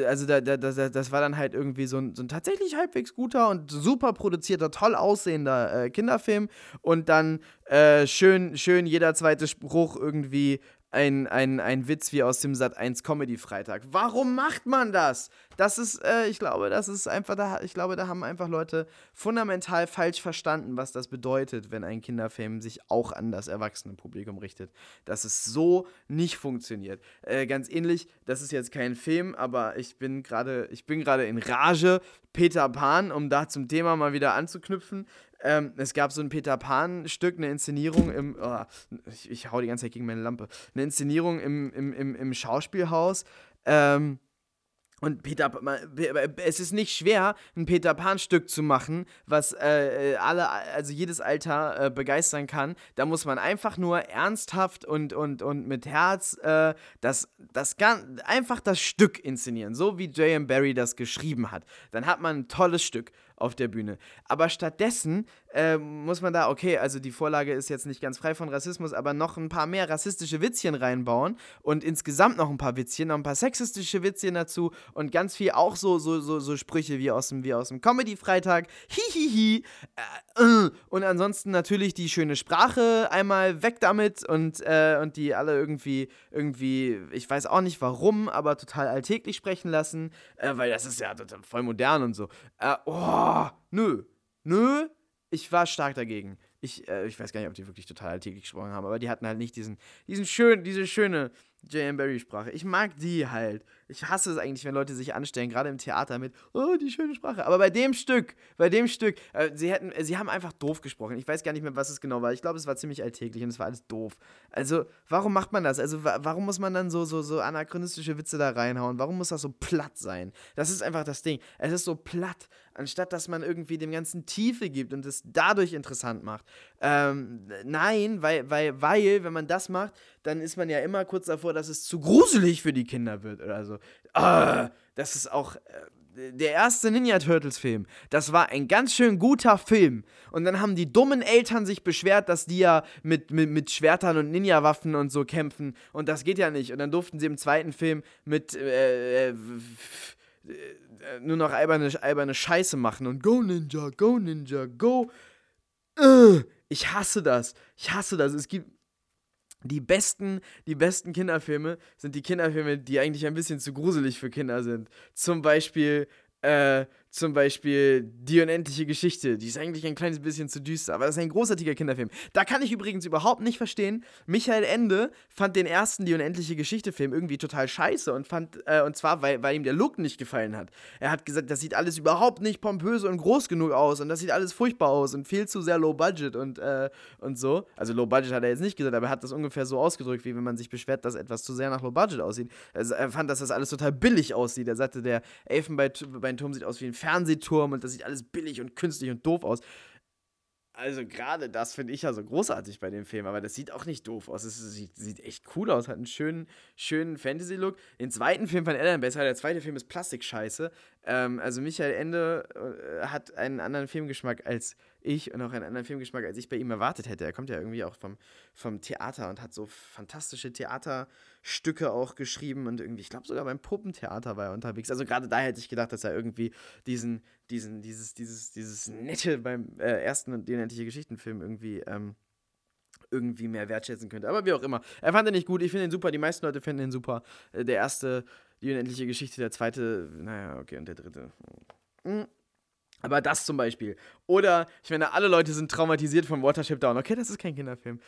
also da, da, da, das war dann halt irgendwie so ein, so ein tatsächlich halbwegs guter und super produzierter, toll aussehender äh, Kinderfilm und dann äh, schön, schön jeder zweite Spruch irgendwie ein, ein, ein Witz wie aus dem Sat 1 Comedy Freitag. Warum macht man das? Das ist, äh, ich glaube, das ist einfach, da, ich glaube, da haben einfach Leute fundamental falsch verstanden, was das bedeutet, wenn ein Kinderfilm sich auch an das Erwachsenenpublikum richtet. Dass es so nicht funktioniert. Äh, ganz ähnlich, das ist jetzt kein Film, aber ich bin gerade, ich bin gerade in Rage. Peter Pan, um da zum Thema mal wieder anzuknüpfen. Ähm, es gab so ein Peter Pan-Stück, eine Inszenierung im. Oh, ich, ich hau die ganze Zeit gegen meine Lampe. Eine Inszenierung im, im, im, im Schauspielhaus. Ähm, und Peter, es ist nicht schwer, ein Peter Pan-Stück zu machen, was äh, alle, also jedes Alter äh, begeistern kann. Da muss man einfach nur ernsthaft und, und, und mit Herz äh, das, das einfach das Stück inszenieren, so wie J.M. Barry das geschrieben hat. Dann hat man ein tolles Stück auf der Bühne. Aber stattdessen äh, muss man da, okay, also die Vorlage ist jetzt nicht ganz frei von Rassismus, aber noch ein paar mehr rassistische Witzchen reinbauen und insgesamt noch ein paar Witzchen, noch ein paar sexistische Witzchen dazu und ganz viel auch so, so, so, so Sprüche wie aus dem, wie aus dem Comedy-Freitag. Hihihi. Äh, äh. Und ansonsten natürlich die schöne Sprache einmal weg damit und, äh, und die alle irgendwie, irgendwie, ich weiß auch nicht warum, aber total alltäglich sprechen lassen, äh, weil das ist ja voll modern und so. Oh, nö. Nö. Ich war stark dagegen. Ich, äh, ich weiß gar nicht, ob die wirklich total alltäglich gesprochen haben, aber die hatten halt nicht diesen, diesen schön, diese schöne J.M. Barry-Sprache. Ich mag die halt. Ich hasse es eigentlich, wenn Leute sich anstellen, gerade im Theater mit, oh, die schöne Sprache. Aber bei dem Stück, bei dem Stück, äh, sie hätten, sie haben einfach doof gesprochen. Ich weiß gar nicht mehr, was es genau war. Ich glaube, es war ziemlich alltäglich und es war alles doof. Also, warum macht man das? Also, wa warum muss man dann so, so, so anachronistische Witze da reinhauen? Warum muss das so platt sein? Das ist einfach das Ding. Es ist so platt, anstatt dass man irgendwie dem Ganzen Tiefe gibt und es dadurch interessant macht. Ähm, nein, weil, weil, weil, wenn man das macht, dann ist man ja immer kurz davor, dass es zu gruselig für die Kinder wird oder so. Ah, das ist auch. Äh, der erste Ninja Turtles Film, das war ein ganz schön guter Film. Und dann haben die dummen Eltern sich beschwert, dass die ja mit, mit, mit Schwertern und Ninja-Waffen und so kämpfen. Und das geht ja nicht. Und dann durften sie im zweiten Film mit äh, äh, nur noch alberne, alberne Scheiße machen. Und Go Ninja, Go Ninja, Go. Äh, ich hasse das. Ich hasse das. Es gibt die besten, die besten Kinderfilme sind die Kinderfilme, die eigentlich ein bisschen zu gruselig für Kinder sind. Zum Beispiel äh, zum Beispiel Die unendliche Geschichte. Die ist eigentlich ein kleines bisschen zu düster, aber das ist ein großartiger Kinderfilm. Da kann ich übrigens überhaupt nicht verstehen. Michael Ende fand den ersten Die unendliche Geschichte-Film irgendwie total scheiße und fand, äh, und zwar, weil, weil ihm der Look nicht gefallen hat. Er hat gesagt, das sieht alles überhaupt nicht pompös und groß genug aus und das sieht alles furchtbar aus und viel zu sehr low budget und, äh, und so. Also low budget hat er jetzt nicht gesagt, aber er hat das ungefähr so ausgedrückt, wie wenn man sich beschwert, dass etwas zu sehr nach low budget aussieht. Also er fand, dass das alles total billig aussieht. Er sagte, der Elfenbeinturm sieht aus wie ein Fernsehturm und das sieht alles billig und künstlich und doof aus. Also gerade das finde ich ja so großartig bei dem Film, aber das sieht auch nicht doof aus. Es sieht, sieht echt cool aus, hat einen schönen, schönen Fantasy-Look. Den zweiten Film fand Alan besser, der zweite Film ist Plastikscheiße. Ähm, also Michael Ende äh, hat einen anderen Filmgeschmack als ich und auch einen anderen Filmgeschmack, als ich bei ihm erwartet hätte. Er kommt ja irgendwie auch vom, vom Theater und hat so fantastische Theaterstücke auch geschrieben und irgendwie, ich glaube sogar beim Puppentheater war er unterwegs. Also gerade da hätte ich gedacht, dass er irgendwie diesen, diesen, dieses, dieses, dieses Nette beim äh, ersten die unendliche Geschichtenfilm irgendwie ähm, irgendwie mehr wertschätzen könnte. Aber wie auch immer. Er fand ihn nicht gut, ich finde ihn super, die meisten Leute finden ihn super. Äh, der erste, die unendliche Geschichte, der zweite, naja, okay, und der dritte. Hm. Aber das zum Beispiel. Oder, ich meine, alle Leute sind traumatisiert von Watership Down. Okay, das ist kein Kinderfilm.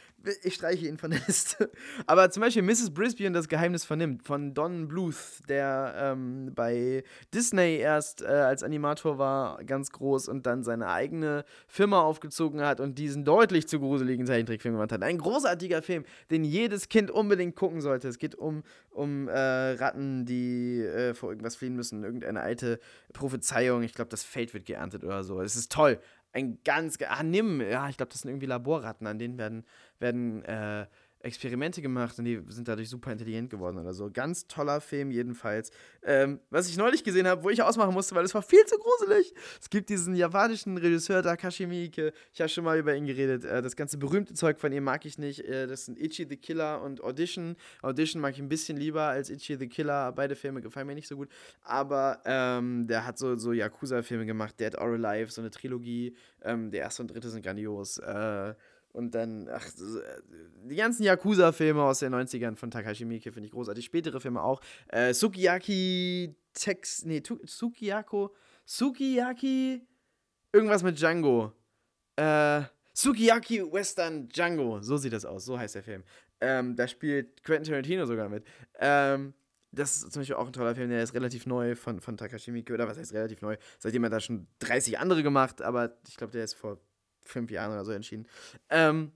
Ich streiche ihn von der Liste. Aber zum Beispiel Mrs. Brisby und das Geheimnis vernimmt von Don Bluth, der ähm, bei Disney erst äh, als Animator war, ganz groß und dann seine eigene Firma aufgezogen hat und diesen deutlich zu gruseligen Zeichentrickfilm gemacht hat. Ein großartiger Film, den jedes Kind unbedingt gucken sollte. Es geht um, um äh, Ratten, die äh, vor irgendwas fliehen müssen. Irgendeine alte Prophezeiung. Ich glaube, das Feld wird geerntet oder so. Es ist toll. Ein ganz, ah, nimm, ja, ich glaube, das sind irgendwie Laborratten, an denen werden, werden, äh, Experimente gemacht und die sind dadurch super intelligent geworden oder so. Ganz toller Film jedenfalls. Ähm, was ich neulich gesehen habe, wo ich ausmachen musste, weil es war viel zu gruselig. Es gibt diesen japanischen Regisseur Takashi Miike. Ich habe schon mal über ihn geredet. Äh, das ganze berühmte Zeug von ihm mag ich nicht. Äh, das sind Ichi the Killer und Audition. Audition mag ich ein bisschen lieber als Ichi the Killer. Beide Filme gefallen mir nicht so gut. Aber ähm, der hat so, so Yakuza-Filme gemacht. Dead or Alive, so eine Trilogie. Ähm, der erste und dritte sind grandios. Äh, und dann, ach, die ganzen Yakuza-Filme aus den 90ern von Takashi Miike finde ich großartig. Spätere Filme auch. Äh, Sukiyaki Tex, nee, Sukiyako, Sukiyaki, irgendwas mit Django. Äh, Sukiyaki Western Django, so sieht das aus, so heißt der Film. Ähm, da spielt Quentin Tarantino sogar mit. Ähm, das ist zum Beispiel auch ein toller Film, der ist relativ neu von, von Takashi Miike, oder was heißt relativ neu? Seitdem hat er schon 30 andere gemacht, aber ich glaube, der ist vor fünf Jahren oder so entschieden. Ähm,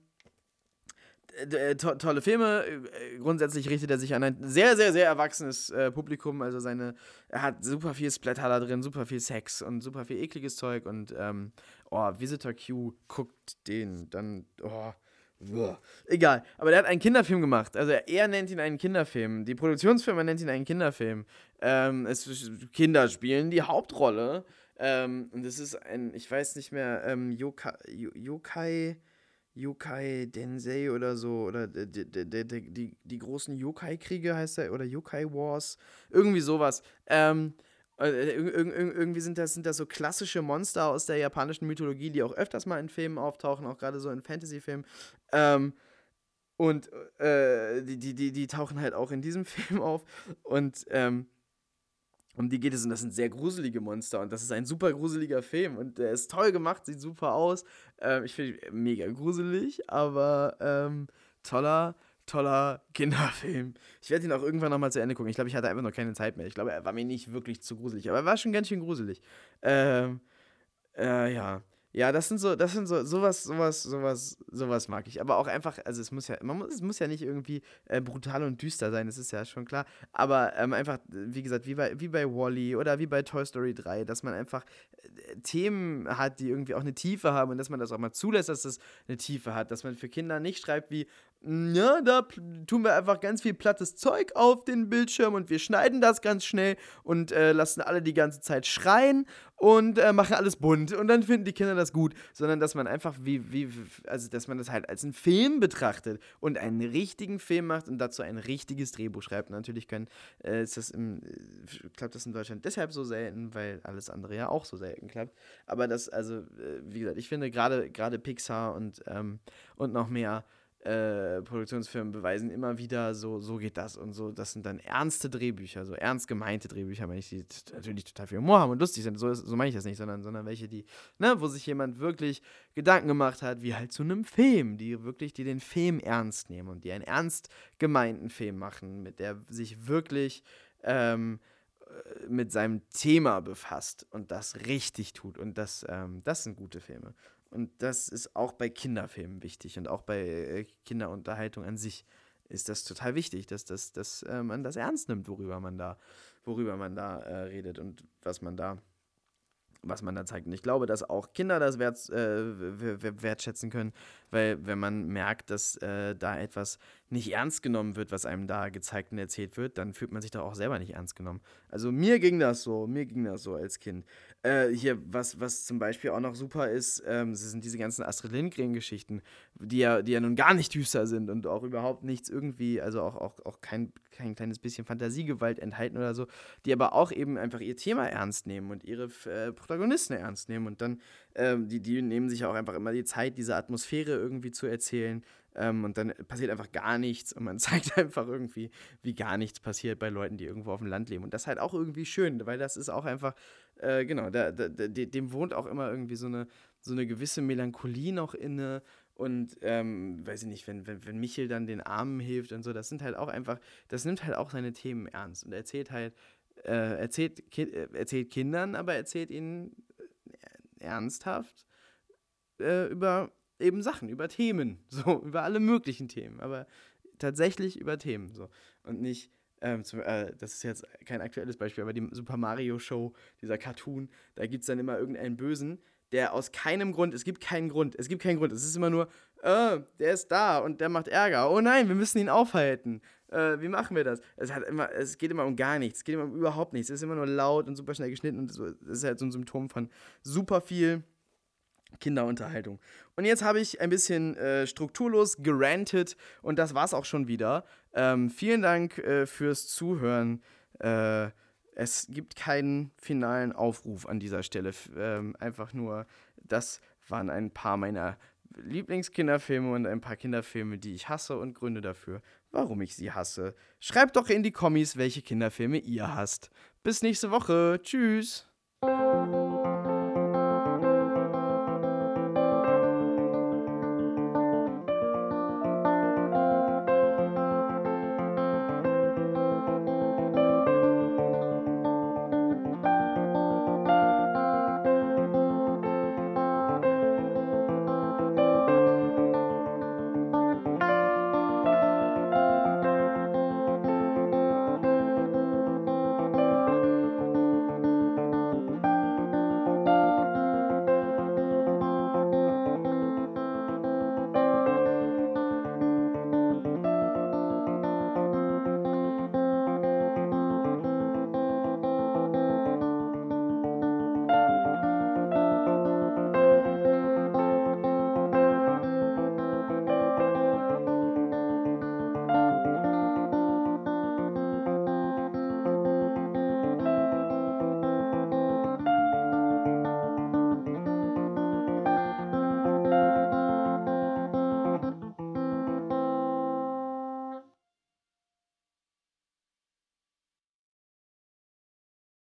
to tolle Filme. Äh, grundsätzlich richtet er sich an ein sehr, sehr, sehr erwachsenes äh, Publikum. Also seine, er hat super viel Splatter da drin, super viel Sex und super viel ekliges Zeug. Und ähm, oh, Visitor Q guckt den, dann, oh, uah. egal. Aber der hat einen Kinderfilm gemacht. Also er nennt ihn einen Kinderfilm. Die Produktionsfirma nennt ihn einen Kinderfilm. Ähm, es, Kinder spielen die Hauptrolle. Ähm, und das ist ein, ich weiß nicht mehr, ähm, Yokai, Yokai, Yokai Densei oder so, oder die, die, die, die, großen Yokai-Kriege heißt er, oder Yokai Wars, irgendwie sowas. Ähm, äh, irgendwie sind das, sind das so klassische Monster aus der japanischen Mythologie, die auch öfters mal in Filmen auftauchen, auch gerade so in Fantasy-Filmen. Ähm, und äh, die, die, die, die tauchen halt auch in diesem Film auf. Und ähm, um die geht es und das sind sehr gruselige Monster und das ist ein super gruseliger Film und der ist toll gemacht, sieht super aus. Ähm, ich finde mega gruselig, aber ähm, toller, toller Kinderfilm. Ich werde ihn auch irgendwann nochmal zu Ende gucken. Ich glaube, ich hatte einfach noch keine Zeit mehr. Ich glaube, er war mir nicht wirklich zu gruselig, aber er war schon ganz schön gruselig. Ähm, äh, ja. Ja, das sind so, das sind so, sowas, sowas, sowas, sowas mag ich. Aber auch einfach, also es muss ja, man muss, es muss ja nicht irgendwie äh, brutal und düster sein, das ist ja schon klar. Aber ähm, einfach, wie gesagt, wie bei, wie bei Wally oder wie bei Toy Story 3, dass man einfach äh, Themen hat, die irgendwie auch eine Tiefe haben und dass man das auch mal zulässt, dass das eine Tiefe hat. Dass man für Kinder nicht schreibt wie, ja, da tun wir einfach ganz viel plattes Zeug auf den Bildschirm und wir schneiden das ganz schnell und äh, lassen alle die ganze Zeit schreien und äh, machen alles bunt und dann finden die Kinder das gut, sondern dass man einfach wie, wie, also dass man das halt als einen Film betrachtet und einen richtigen Film macht und dazu ein richtiges Drehbuch schreibt. natürlich können, äh, ist das im, äh, klappt das in Deutschland deshalb so selten, weil alles andere ja auch so selten klappt. Aber das, also, äh, wie gesagt, ich finde gerade Pixar und, ähm, und noch mehr äh, Produktionsfirmen beweisen immer wieder, so, so geht das und so. Das sind dann ernste Drehbücher, so ernst gemeinte Drehbücher, wenn ich die natürlich total viel Humor haben und lustig sind. So, so meine ich das nicht, sondern, sondern welche, die, ne, wo sich jemand wirklich Gedanken gemacht hat, wie halt zu einem Film, die wirklich, die den Film ernst nehmen und die einen ernst gemeinten Film machen, mit der sich wirklich ähm, äh, mit seinem Thema befasst und das richtig tut. Und das, ähm, das sind gute Filme. Und das ist auch bei Kinderfilmen wichtig und auch bei äh, Kinderunterhaltung an sich ist das total wichtig, dass, das, dass äh, man das ernst nimmt, worüber man da, worüber man da äh, redet und was man da was man da zeigt. Und ich glaube, dass auch Kinder das wert, äh, wertschätzen können, weil wenn man merkt, dass äh, da etwas nicht ernst genommen wird, was einem da gezeigt und erzählt wird, dann fühlt man sich doch auch selber nicht ernst genommen. Also mir ging das so, mir ging das so als Kind. Äh, hier, was, was zum Beispiel auch noch super ist, ähm, sind diese ganzen Astrid Lindgren-Geschichten, die ja, die ja nun gar nicht düster sind und auch überhaupt nichts irgendwie, also auch, auch, auch kein, kein kleines bisschen Fantasiegewalt enthalten oder so, die aber auch eben einfach ihr Thema ernst nehmen und ihre äh, Protagonisten ernst nehmen. Und dann, ähm, die, die nehmen sich auch einfach immer die Zeit, diese Atmosphäre irgendwie zu erzählen ähm, und dann passiert einfach gar nichts und man zeigt einfach irgendwie, wie gar nichts passiert bei Leuten, die irgendwo auf dem Land leben. Und das ist halt auch irgendwie schön, weil das ist auch einfach, äh, genau, da, da, dem wohnt auch immer irgendwie so eine, so eine gewisse Melancholie noch inne. Und ähm, weiß ich nicht, wenn, wenn, wenn Michel dann den Armen hilft und so, das sind halt auch einfach, das nimmt halt auch seine Themen ernst und erzählt halt, äh, erzählt, ki äh, erzählt Kindern, aber erzählt ihnen äh, ernsthaft äh, über eben Sachen, über Themen, so, über alle möglichen Themen, aber tatsächlich über Themen, so. Und nicht, ähm, zum, äh, das ist jetzt kein aktuelles Beispiel, aber die Super Mario Show, dieser Cartoon, da gibt es dann immer irgendeinen Bösen, der aus keinem Grund, es gibt keinen Grund, es gibt keinen Grund. Es ist immer nur, äh, der ist da und der macht Ärger. Oh nein, wir müssen ihn aufhalten. Äh, wie machen wir das? Es, hat immer, es geht immer um gar nichts, es geht immer um überhaupt nichts. Es ist immer nur laut und super schnell geschnitten und so, das ist halt so ein Symptom von super viel Kinderunterhaltung. Und jetzt habe ich ein bisschen äh, strukturlos gerantet und das war's auch schon wieder. Ähm, vielen Dank äh, fürs Zuhören. Äh, es gibt keinen finalen Aufruf an dieser Stelle. Ähm, einfach nur, das waren ein paar meiner Lieblingskinderfilme und ein paar Kinderfilme, die ich hasse und Gründe dafür, warum ich sie hasse. Schreibt doch in die Kommis, welche Kinderfilme ihr hasst. Bis nächste Woche. Tschüss.